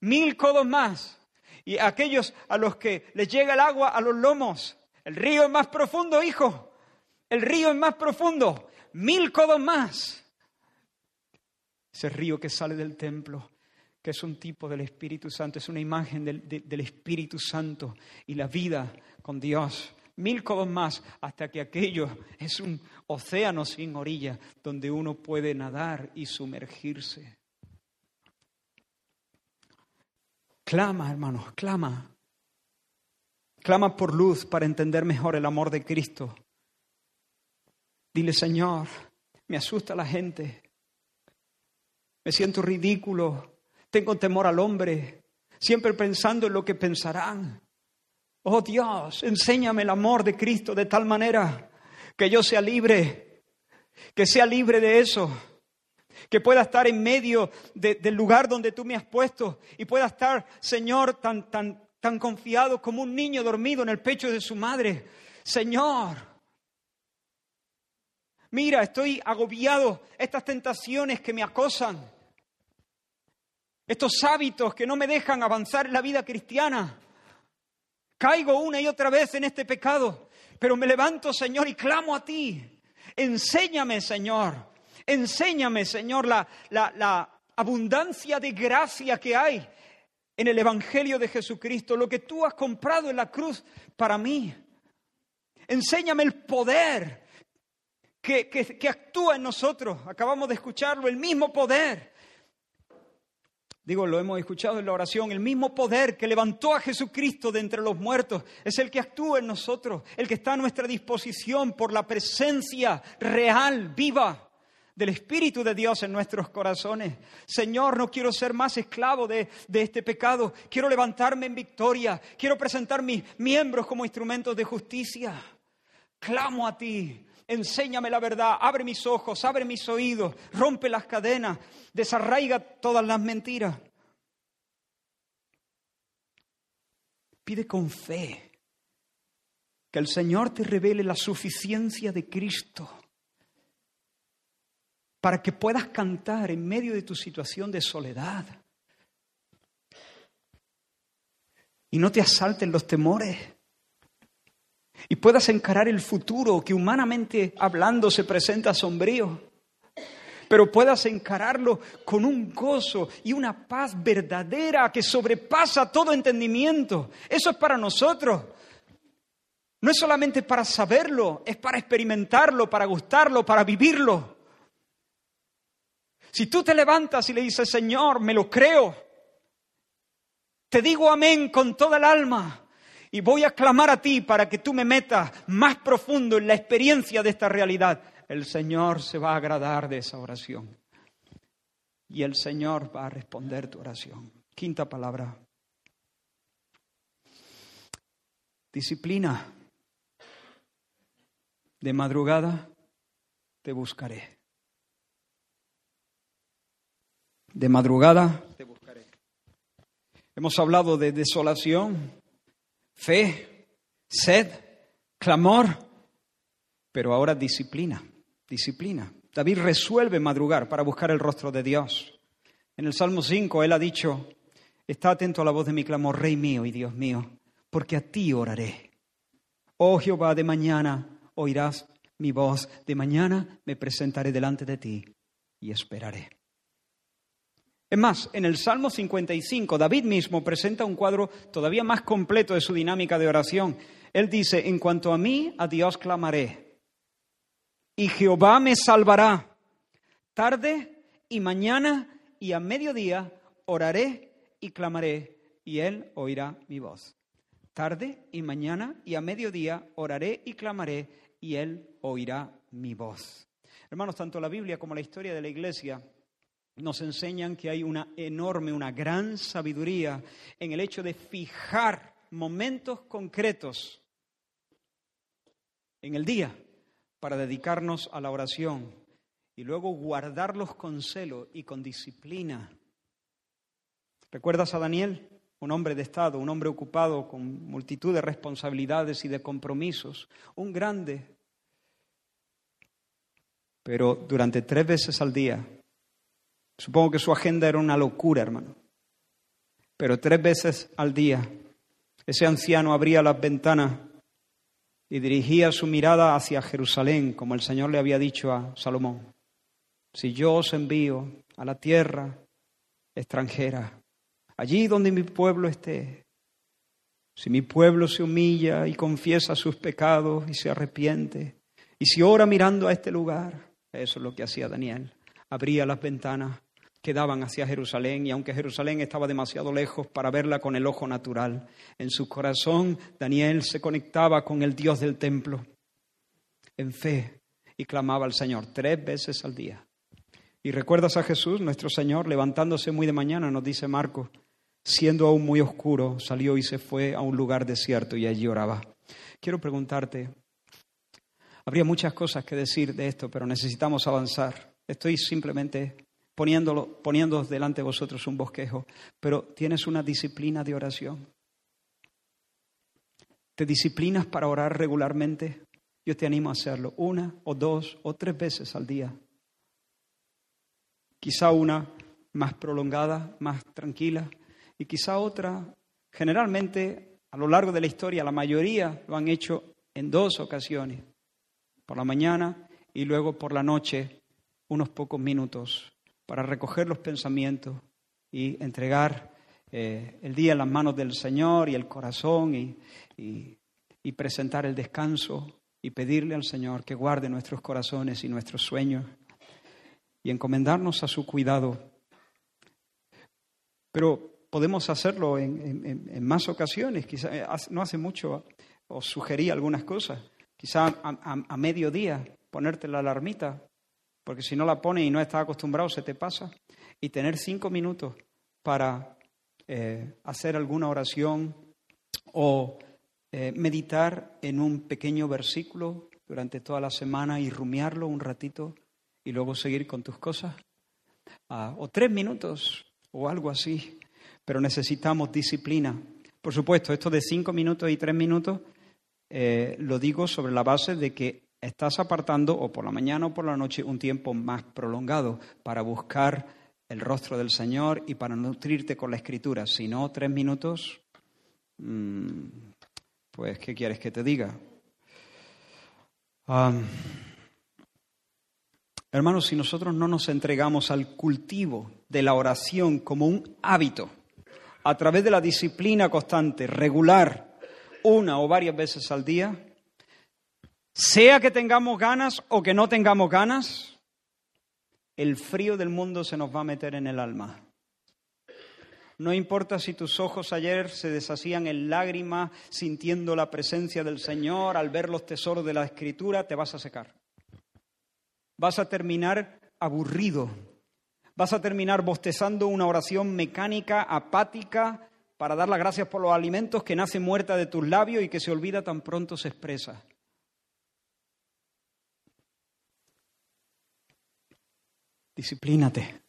mil codos más y aquellos a los que les llega el agua a los lomos. El río es más profundo, hijo. El río es más profundo. Mil codos más. Ese río que sale del templo, que es un tipo del Espíritu Santo, es una imagen del, Espíritu Santo y la vida con Dios. Mil codos más hasta que aquello es un océano sin orilla donde uno puede nadar y sumergirse. Clama, hermanos, clama. Clama por luz para entender mejor el amor de Cristo. Dile, Señor, me asusta la gente. Me siento ridículo. Tengo temor al hombre. Siempre pensando en lo que pensarán. Oh Dios, enséñame el amor de Cristo de tal manera que yo sea libre, que sea libre de eso que pueda estar en medio del lugar donde tú me has puesto y pueda estar, Señor, tan, tan, tan confiado como un niño dormido en el pecho de su madre. Señor, mira, estoy agobiado, estas tentaciones que me acosan, estos hábitos que no me dejan avanzar en la vida cristiana. Caigo una y otra vez en este pecado, pero me levanto, Señor, y clamo a ti. Enséñame, Señor, Enséñame, Señor, la, la, abundancia de gracia que hay en el Evangelio de Jesucristo, lo que tú has comprado en la cruz para mí. Enséñame el poder que, que, actúa en nosotros. Acabamos de escucharlo, el mismo poder. Digo, lo hemos escuchado en la oración, el mismo poder que levantó a Jesucristo de entre los muertos es el que actúa en nosotros, el que está a nuestra disposición por la presencia real, viva del Espíritu de Dios en nuestros corazones. Señor, no quiero ser más esclavo de, este pecado. Quiero levantarme en victoria. Quiero presentar mis miembros como instrumentos de justicia. Clamo a ti. Enséñame la verdad. Abre mis ojos, abre mis oídos. Rompe las cadenas. Desarraiga todas las mentiras. Pide con fe. Que el Señor te revele la suficiencia de Cristo para que puedas cantar en medio de tu situación de soledad. Y no te asalten los temores. Y puedas encarar el futuro que humanamente hablando se presenta sombrío. Pero puedas encararlo con un gozo y una paz verdadera que sobrepasa todo entendimiento. Eso es para nosotros. No es solamente para saberlo, es para experimentarlo, para gustarlo, para vivirlo. Si tú te levantas y le dices, Señor, me lo creo, te digo amén con toda el alma y voy a clamar a ti para que tú me metas más profundo en la experiencia de esta realidad, el Señor se va a agradar de esa oración. Y el Señor va a responder tu oración. Quinta palabra. Disciplina. De madrugada te buscaré. De madrugada te buscaré. Hemos hablado de desolación, fe, sed, clamor, pero ahora disciplina, disciplina. David resuelve madrugar para buscar el rostro de Dios. En el Salmo 5 él ha dicho, está atento a la voz de mi clamor, Rey mío y Dios mío, porque a ti oraré. Oh Jehová, de mañana oirás mi voz, de mañana me presentaré delante de ti y esperaré. Es más, en el Salmo 55, David mismo presenta un cuadro todavía más completo de su dinámica de oración. Él dice, en cuanto a mí, a Dios clamaré, y Jehová me salvará. Tarde y mañana y a mediodía oraré y clamaré, y Él oirá mi voz. Tarde y mañana y a mediodía oraré y clamaré, y Él oirá mi voz. Hermanos, tanto la Biblia como la historia de la Iglesia nos enseñan que hay una enorme, una gran sabiduría en el hecho de fijar momentos concretos en el día para dedicarnos a la oración y luego guardarlos con celo y con disciplina. ¿Recuerdas a Daniel? Un hombre de Estado, un hombre ocupado con multitud de responsabilidades y de compromisos, un grande. Pero durante tres veces al día Supongo que su agenda era una locura, hermano. Pero tres veces al día ese anciano abría las ventanas y dirigía su mirada hacia Jerusalén, como el Señor le había dicho a Salomón. Si yo os envío a la tierra extranjera, allí donde mi pueblo esté, si mi pueblo se humilla y confiesa sus pecados y se arrepiente, y si ora mirando a este lugar, eso es lo que hacía Daniel, abría las ventanas que daban hacia Jerusalén y aunque Jerusalén estaba demasiado lejos para verla con el ojo natural, en su corazón Daniel se conectaba con el Dios del templo en fe y clamaba al Señor tres veces al día. Y recuerdas a Jesús, nuestro Señor, levantándose muy de mañana, nos dice Marcos, siendo aún muy oscuro, salió y se fue a un lugar desierto y allí oraba. Quiero preguntarte, habría muchas cosas que decir de esto, pero necesitamos avanzar. Estoy simplemente poniéndolo, poniendo delante de vosotros un bosquejo, pero tienes una disciplina de oración. ¿Te disciplinas para orar regularmente? Yo te animo a hacerlo una o dos o tres veces al día. Quizá una más prolongada, más tranquila, y quizá otra, generalmente a lo largo de la historia, la mayoría lo han hecho en dos ocasiones, por la mañana y luego por la noche, unos pocos minutos para recoger los pensamientos y entregar eh, el día en las manos del Señor y el corazón y, presentar el descanso y pedirle al Señor que guarde nuestros corazones y nuestros sueños y encomendarnos a su cuidado. Pero podemos hacerlo en, más ocasiones. Quizá, eh, no hace mucho os sugerí algunas cosas. Quizá a, a mediodía ponerte la alarmita porque si no la pones y no estás acostumbrado, se te pasa. Y tener cinco minutos para eh, hacer alguna oración o eh, meditar en un pequeño versículo durante toda la semana y rumiarlo un ratito y luego seguir con tus cosas. Ah, o tres minutos o algo así. Pero necesitamos disciplina. Por supuesto, esto de cinco minutos y tres minutos eh, lo digo sobre la base de que estás apartando o por la mañana o por la noche un tiempo más prolongado para buscar el rostro del Señor y para nutrirte con la escritura. Si no, tres minutos, mm, pues, ¿qué quieres que te diga? hermanos, si nosotros no nos entregamos al cultivo de la oración como un hábito, a través de la disciplina constante, regular, una o varias veces al día, sea que tengamos ganas o que no tengamos ganas, el frío del mundo se nos va a meter en el alma. No importa si tus ojos ayer se deshacían en lágrimas sintiendo la presencia del Señor, al ver los tesoros de la Escritura, te vas a secar. Vas a terminar aburrido. Vas a terminar bostezando una oración mecánica, apática, para dar las gracias por los alimentos que nace muerta de tus labios y que se olvida tan pronto se expresa. Disciplínate,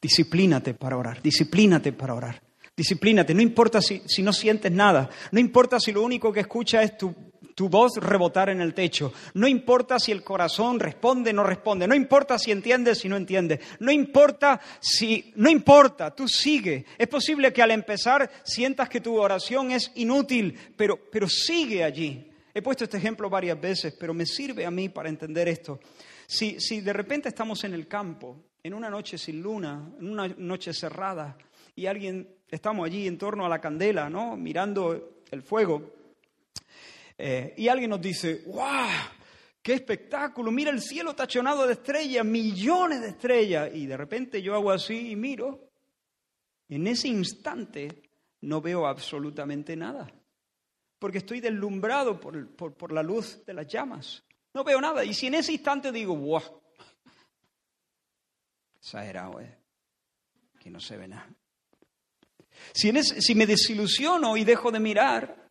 disciplínate para orar, disciplínate para orar, disciplínate. No importa si, si no sientes nada, no importa si lo único que escuchas es tu tu voz rebotar en el techo. No importa si el corazón responde o no responde. No importa si entiendes o no entiendes. No importa si... No importa, tú sigue. Es posible que al empezar sientas que tu oración es inútil, pero, pero sigue allí. He puesto este ejemplo varias veces, pero me sirve a mí para entender esto. Si, si de repente estamos en el campo, en una noche sin luna, en una noche cerrada, y alguien, estamos allí en torno a la candela, ¿no? Mirando el fuego, eh, y alguien nos dice, ¡guau! ¡Qué espectáculo! Mira el cielo tachonado de estrellas, millones de estrellas. Y de repente yo hago así y miro. En ese instante no veo absolutamente nada. Porque estoy deslumbrado por, por, la luz de las llamas. No veo nada. Y si en ese instante digo, ¡guau! Exagerado, ¿eh? Que no se ve nada. Si, si me desilusiono y dejo de mirar,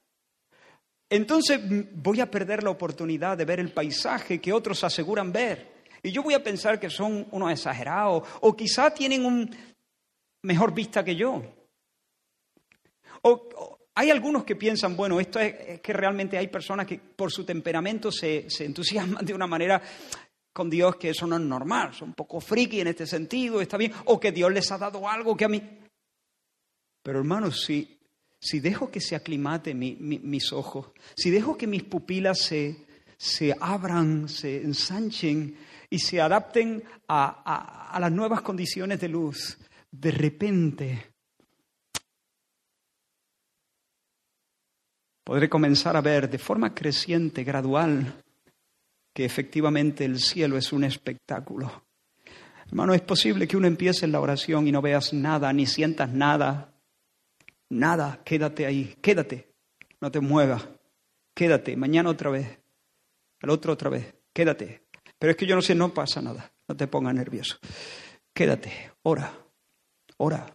entonces voy a perder la oportunidad de ver el paisaje que otros aseguran ver. Y yo voy a pensar que son unos exagerados o quizá tienen un mejor vista que yo. O, hay algunos que piensan, bueno, esto es, que realmente hay personas que por su temperamento se, se entusiasman de una manera con Dios que eso no es normal, son un poco friki en este sentido, está bien, o que Dios les ha dado algo que a mí... Pero hermanos, si si dejo que se aclimate mis ojos, si dejo que mis pupilas se, se abran, se ensanchen y se adapten a, a las nuevas condiciones de luz, de repente podré comenzar a ver de forma creciente, gradual, que efectivamente el cielo es un espectáculo. Hermano, es posible que uno empiece en la oración y no veas nada, ni sientas nada, Nada, quédate ahí, quédate, no te muevas, quédate, mañana otra vez, al otro otra vez, quédate. Pero es que yo no sé, no pasa nada, no te pongas nervioso. Quédate, ora, ora,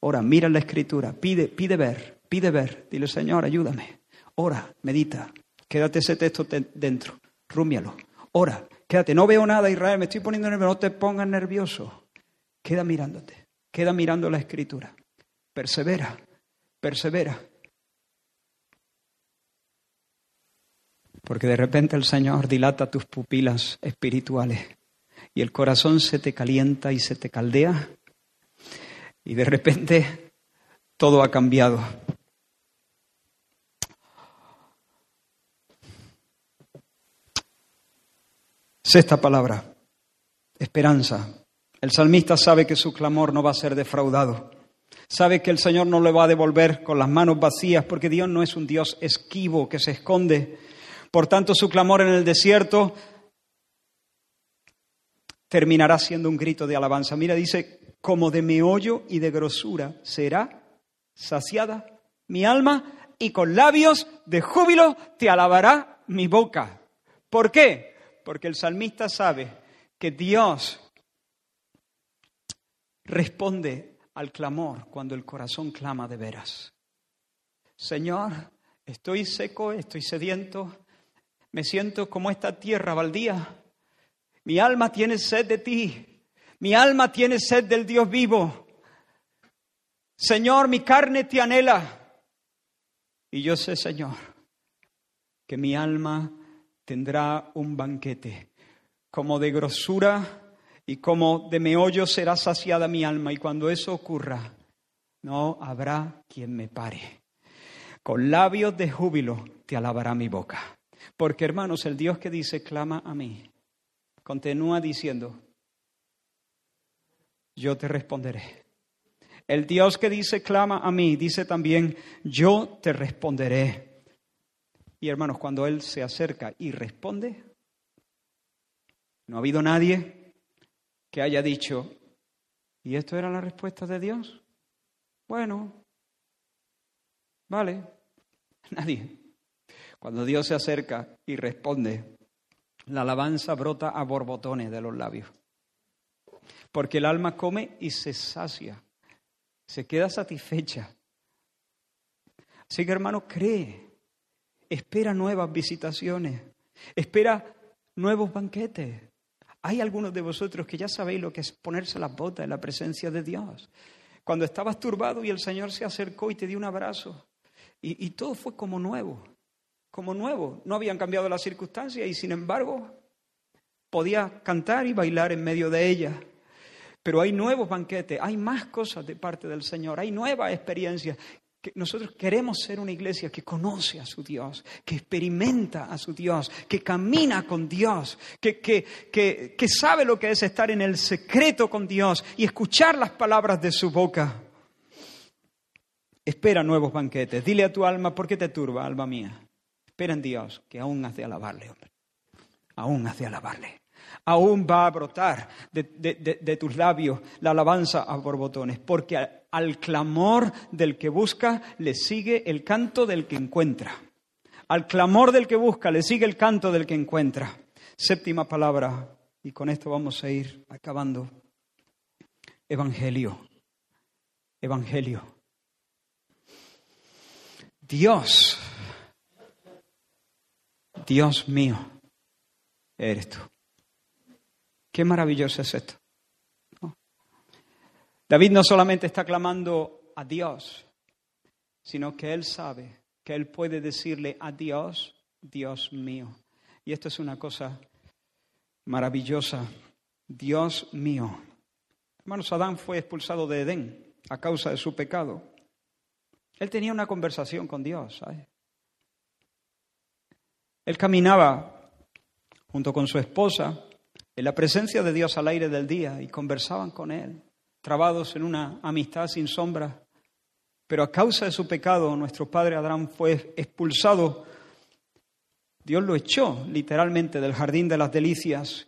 ora, mira la escritura, pide, pide ver, pide ver, dile Señor, ayúdame, ora, medita, quédate ese texto dentro, rúmialo, ora, quédate, no veo nada Israel, me estoy poniendo nervioso, no te pongas nervioso, queda mirándote, queda mirando la escritura, persevera, persevera. Porque de repente el Señor dilata tus pupilas espirituales y el corazón se te calienta y se te caldea. Y de repente todo ha cambiado. Sexta palabra, esperanza. El salmista sabe que su clamor no va a ser defraudado. Sabe que el Señor no le va a devolver con las manos vacías porque Dios no es un Dios esquivo que se esconde. Por tanto, su clamor en el desierto terminará siendo un grito de alabanza. Mira, dice, como de meollo y de grosura será saciada mi alma y con labios de júbilo te alabará mi boca. ¿Por qué? Porque el salmista sabe que Dios responde al clamor cuando el corazón clama de veras. Señor, estoy seco, estoy sediento, me siento como esta tierra baldía. Mi alma tiene sed de ti, mi alma tiene sed del Dios vivo. Señor, mi carne te anhela. Y yo sé, Señor, que mi alma tendrá un banquete, como de grosura y como de meollo será saciada mi alma, y cuando eso ocurra, no habrá quien me pare. Con labios de júbilo te alabará mi boca. Porque hermanos, el Dios que dice, clama a mí, continúa diciendo, yo te responderé. El Dios que dice, clama a mí, dice también, yo te responderé. Y hermanos, cuando Él se acerca y responde, no ha habido nadie que haya dicho, ¿y esto era la respuesta de Dios? Bueno, vale, nadie. Cuando Dios se acerca y responde, la alabanza brota a borbotones de los labios. Porque el alma come y se sacia, se queda satisfecha. Así que hermano, cree, espera nuevas visitaciones, espera nuevos banquetes. Hay algunos de vosotros que ya sabéis lo que es ponerse las botas en la presencia de Dios. Cuando estabas turbado y el Señor se acercó y te dio un abrazo. Y, y todo fue como nuevo, como nuevo. No habían cambiado las circunstancias y sin embargo podía cantar y bailar en medio de ellas. Pero hay nuevos banquetes, hay más cosas de parte del Señor, hay nuevas experiencias. Nosotros queremos ser una iglesia que conoce a su Dios, que experimenta a su Dios, que camina con Dios, que, que, que, que sabe lo que es estar en el secreto con Dios y escuchar las palabras de su boca. Espera nuevos banquetes. Dile a tu alma, ¿por qué te turba, alma mía? Espera en Dios, que aún has de alabarle, hombre. Aún has de alabarle aún va a brotar de, tus labios la alabanza a borbotones, porque al, clamor del que busca le sigue el canto del que encuentra. Al clamor del que busca le sigue el canto del que encuentra. Séptima palabra, y con esto vamos a ir acabando. Evangelio. Evangelio. Dios, Dios mío, eres tú. Qué maravilloso es esto. David no solamente está clamando a Dios, sino que él sabe que él puede decirle a Dios, Dios mío. Y esto es una cosa maravillosa. Dios mío. Hermanos, Adán fue expulsado de Edén a causa de su pecado. Él tenía una conversación con Dios. Él caminaba junto con su esposa en la presencia de Dios al aire del día y conversaban con Él, trabados en una amistad sin sombra. Pero a causa de su pecado, nuestro padre Adán fue expulsado. Dios lo echó literalmente del jardín de las delicias.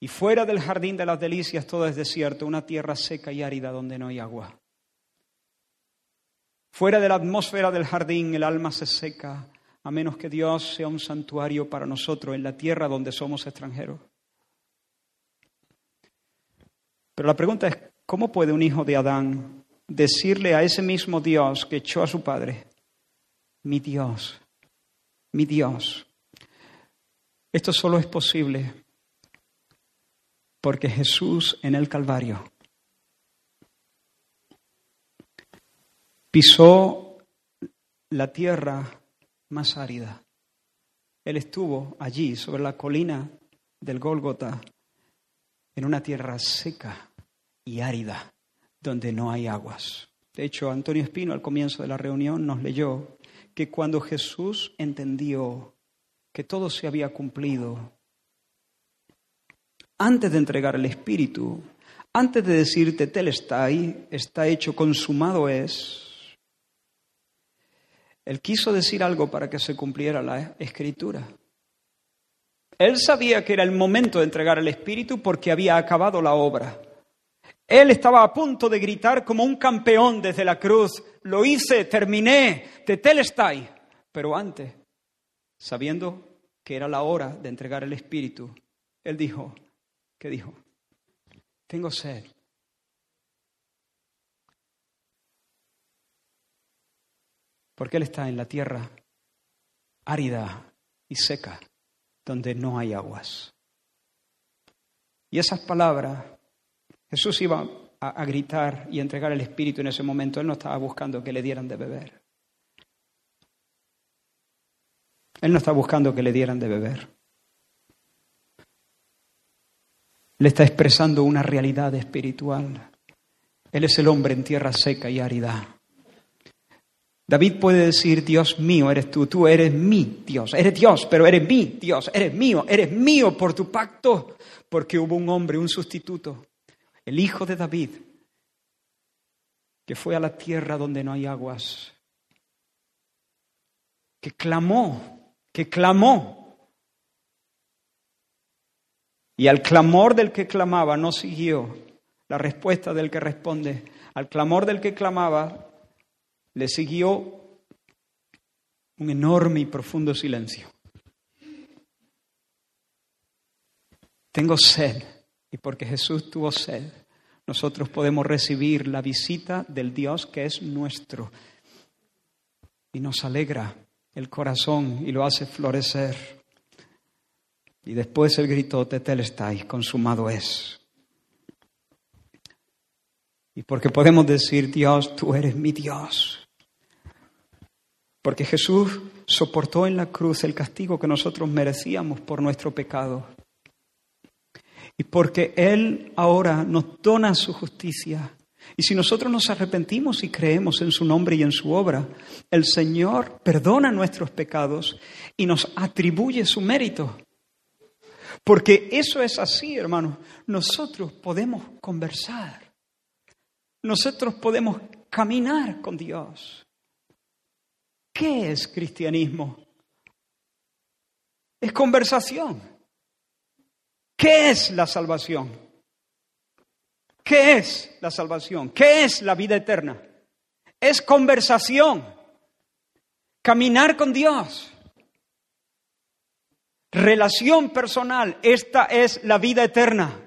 Y fuera del jardín de las delicias todo es desierto, una tierra seca y árida donde no hay agua. Fuera de la atmósfera del jardín el alma se seca, a menos que Dios sea un santuario para nosotros en la tierra donde somos extranjeros. Pero la pregunta es, ¿cómo puede un hijo de Adán decirle a ese mismo Dios que echó a su padre, mi Dios, mi Dios? Esto solo es posible porque Jesús en el Calvario pisó la tierra más árida. Él estuvo allí sobre la colina del Gólgota, en una tierra seca, y árida, donde no hay aguas. De hecho, Antonio Espino al comienzo de la reunión nos leyó que cuando Jesús entendió que todo se había cumplido, antes de entregar el Espíritu, antes de decirte telestai, está hecho, consumado es, él quiso decir algo para que se cumpliera la escritura. Él sabía que era el momento de entregar el Espíritu porque había acabado la obra. Él estaba a punto de gritar como un campeón desde la cruz, lo hice, terminé, tetelestai. Pero antes, sabiendo que era la hora de entregar el Espíritu, él dijo, ¿qué dijo? Tengo sed. Porque Él está en la tierra árida y seca, donde no hay aguas. Y esas palabras Jesús iba a, gritar y entregar el Espíritu en ese momento. Él no estaba buscando que le dieran de beber. Él no está buscando que le dieran de beber. Le está expresando una realidad espiritual. Él es el hombre en tierra seca y árida. David puede decir, Dios mío eres tú, tú eres mi Dios, eres Dios, pero eres mi Dios, eres mío, eres mío por tu pacto, porque hubo un hombre, un sustituto, el hijo de David, que fue a la tierra donde no hay aguas, que clamó, que clamó. Y al clamor del que clamaba no siguió la respuesta del que responde. Al clamor del que clamaba le siguió un enorme y profundo silencio. Tengo sed, y porque Jesús tuvo sed, nosotros podemos recibir la visita del Dios que es nuestro y nos alegra el corazón y lo hace florecer. Y después el grito Tetelestai, consumado es. Y porque podemos decir, Dios, tú eres mi Dios. Porque Jesús soportó en la cruz el castigo que nosotros merecíamos por nuestro pecado. Y porque Él ahora nos dona su justicia. Y si nosotros nos arrepentimos y creemos en su nombre y en su obra, el Señor perdona nuestros pecados y nos atribuye su mérito. Porque eso es así, hermanos. Nosotros podemos conversar nosotros podemos caminar con Dios. ¿Qué es cristianismo? Es conversación. ¿Qué es la salvación? ¿Qué es la salvación? ¿Qué es la vida eterna? Es conversación. Caminar con Dios. Relación personal. Esta es la vida eterna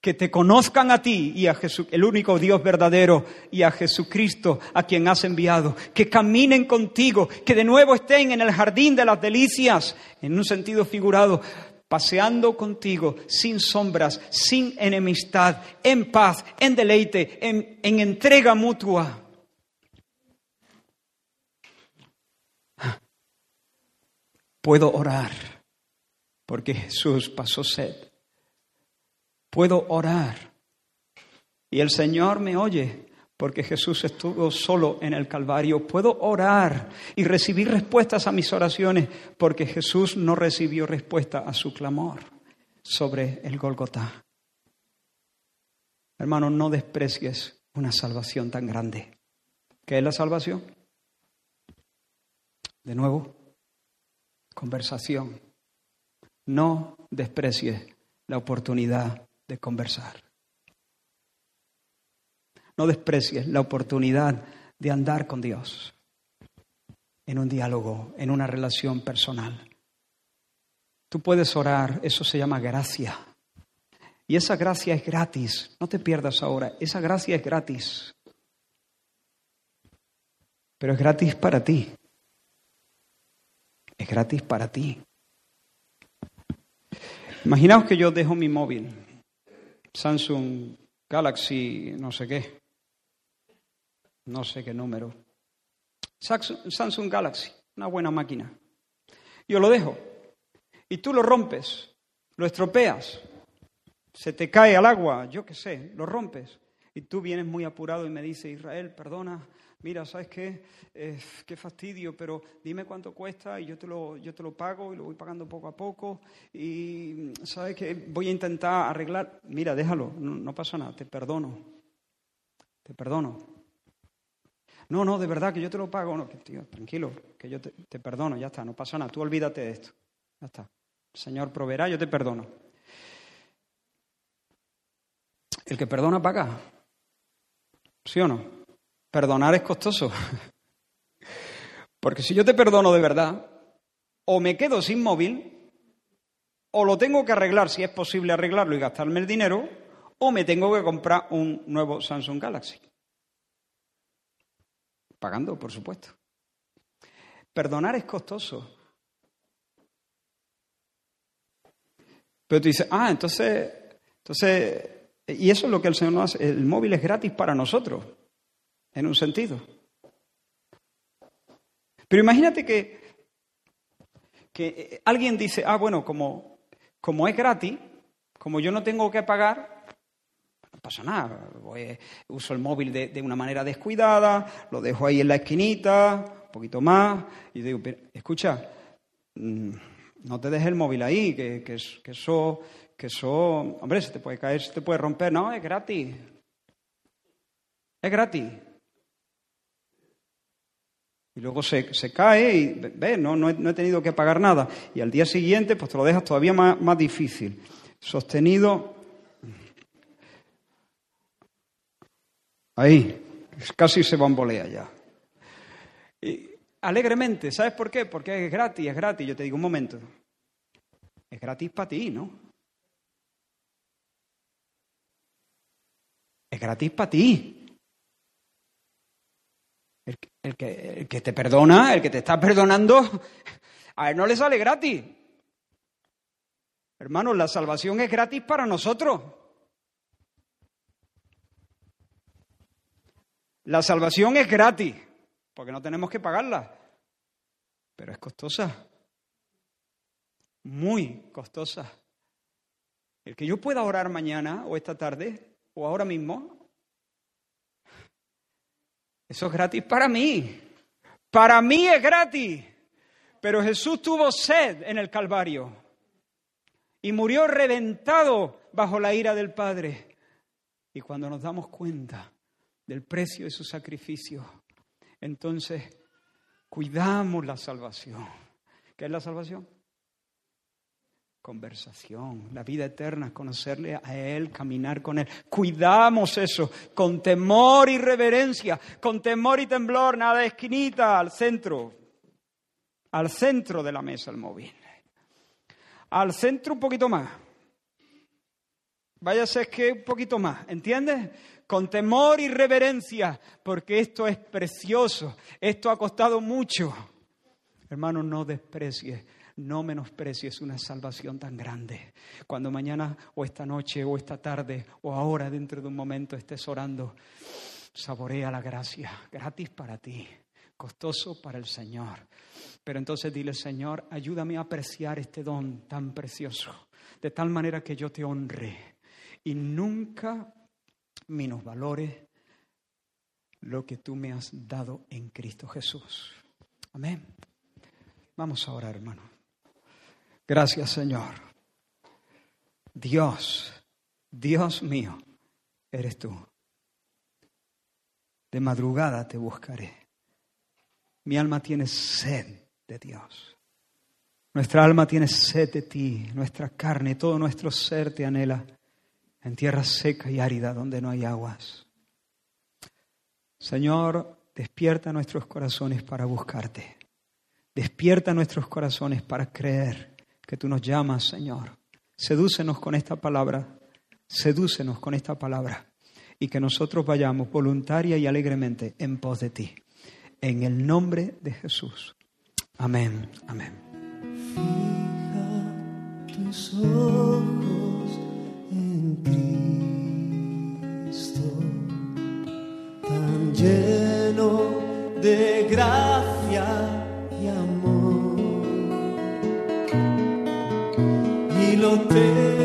que te conozcan a ti y a Jesús, el único Dios verdadero, y a Jesucristo a quien has enviado, que caminen contigo, que de nuevo estén en el jardín de las delicias, en un sentido figurado, paseando contigo sin sombras, sin enemistad, en paz, en deleite, en, en entrega mutua. Puedo orar porque Jesús pasó sed Puedo orar. Y el Señor me oye porque Jesús estuvo solo en el Calvario. Puedo orar y recibir respuestas a mis oraciones porque Jesús no recibió respuesta a su clamor sobre el Golgotá. Hermano, no desprecies una salvación tan grande. ¿Qué es la salvación? De nuevo, conversación. No desprecies la oportunidad de conversar. No desprecies la oportunidad de andar con Dios en un diálogo, en una relación personal. Tú puedes orar, eso se llama gracia. Y esa gracia es gratis. No te pierdas ahora, esa gracia es gratis. Pero es gratis para ti. Es gratis para ti. Imaginaos que yo dejo mi móvil Samsung Galaxy, no sé qué, no sé qué número. Samsung Galaxy, una buena máquina. Yo lo dejo y tú lo rompes, lo estropeas, se te cae al agua, yo qué sé, lo rompes. Y tú vienes muy apurado y me dices, Israel, perdona, mira, ¿sabes qué? qué fastidio, pero dime cuánto cuesta y yo te, lo, yo te lo pago y lo voy pagando poco a poco. Y, ¿sabes qué? Voy a intentar arreglar. Mira, déjalo, no, pasa nada, te perdono. Te perdono. No, no, de verdad que yo te lo pago. No, tío, tranquilo, que yo te, perdono, ya está, no pasa nada. Tú olvídate de esto. Ya está. Señor proveerá, yo te perdono. El que perdona paga. ¿Sí o no? Perdonar es costoso. Porque si yo te perdono de verdad, o me quedo sin móvil, o lo tengo que arreglar si es posible arreglarlo y gastarme el dinero, o me tengo que comprar un nuevo Samsung Galaxy. Pagando, por supuesto. Perdonar es costoso. Pero tú dices, ah, entonces, entonces, y eso es lo que el Señor nos hace. El móvil es gratis para nosotros en un sentido. Pero imagínate que, que alguien dice, ah, bueno, como, como es gratis, como yo no tengo que pagar, pasa nada. uso el móvil de, una manera descuidada, lo dejo ahí en la esquinita, un poquito más, y digo, escucha, mm, no te dejes el móvil ahí, que, que, eso, que eso, hombre, se te puede caer, se te puede romper. No, es gratis. Es gratis. Y luego se, cae y ve, no, no he, tenido que pagar nada. Y al día siguiente, pues te lo dejas todavía más, más difícil. Sostenido. Ahí, casi se bambolea ya. Alegremente, ¿sabes por qué? Porque es gratis, es gratis. Yo te digo un momento. Es gratis para ti, ¿no? Es gratis para ti. El, que, que te perdona, el que te está perdonando, a él no le sale gratis. Hermanos, la salvación es gratis para nosotros. La salvación es gratis, porque no tenemos que pagarla, pero es costosa, muy costosa. El que yo pueda orar mañana o esta tarde o ahora mismo, eso es gratis para mí. Para mí es gratis. Pero Jesús tuvo sed en el Calvario y murió reventado bajo la ira del Padre. Y cuando nos damos cuenta del precio de su sacrificio, entonces cuidamos la salvación. ¿Qué es la salvación? conversación, la vida eterna, conocerle a Él, caminar con Él. Cuidamos eso con temor y reverencia, con temor y temblor, nada de esquinita, al centro, al centro de la mesa el móvil. Al centro un poquito más. Váyase que un poquito más, ¿entiendes? Con temor y reverencia, porque esto es precioso, esto ha costado mucho. Hermano, no desprecies no menosprecies una salvación tan grande. Cuando mañana o esta noche o esta tarde o ahora dentro de un momento estés orando, saborea la gracia, gratis para ti, costoso para el Señor. Pero entonces dile, Señor, ayúdame a apreciar este don tan precioso, de tal manera que yo te honre y nunca valore lo que tú me has dado en Cristo Jesús. Amén. Vamos a orar, hermano. Gracias, Señor. Dios, Dios mío, eres tú. De madrugada te buscaré. Mi alma tiene sed de Dios. Nuestra alma tiene sed de ti, nuestra carne, todo nuestro ser te anhela en tierra seca y árida donde no hay aguas. Señor, despierta nuestros corazones para buscarte. Despierta nuestros corazones para creer que tú nos llamas, Señor. Sedúcenos con esta palabra, sedúcenos con esta palabra y que nosotros vayamos voluntaria y alegremente en pos de ti. En el nombre de Jesús. Amén, amén. Cristo, tan lleno de gracia y amor. Y lo tengo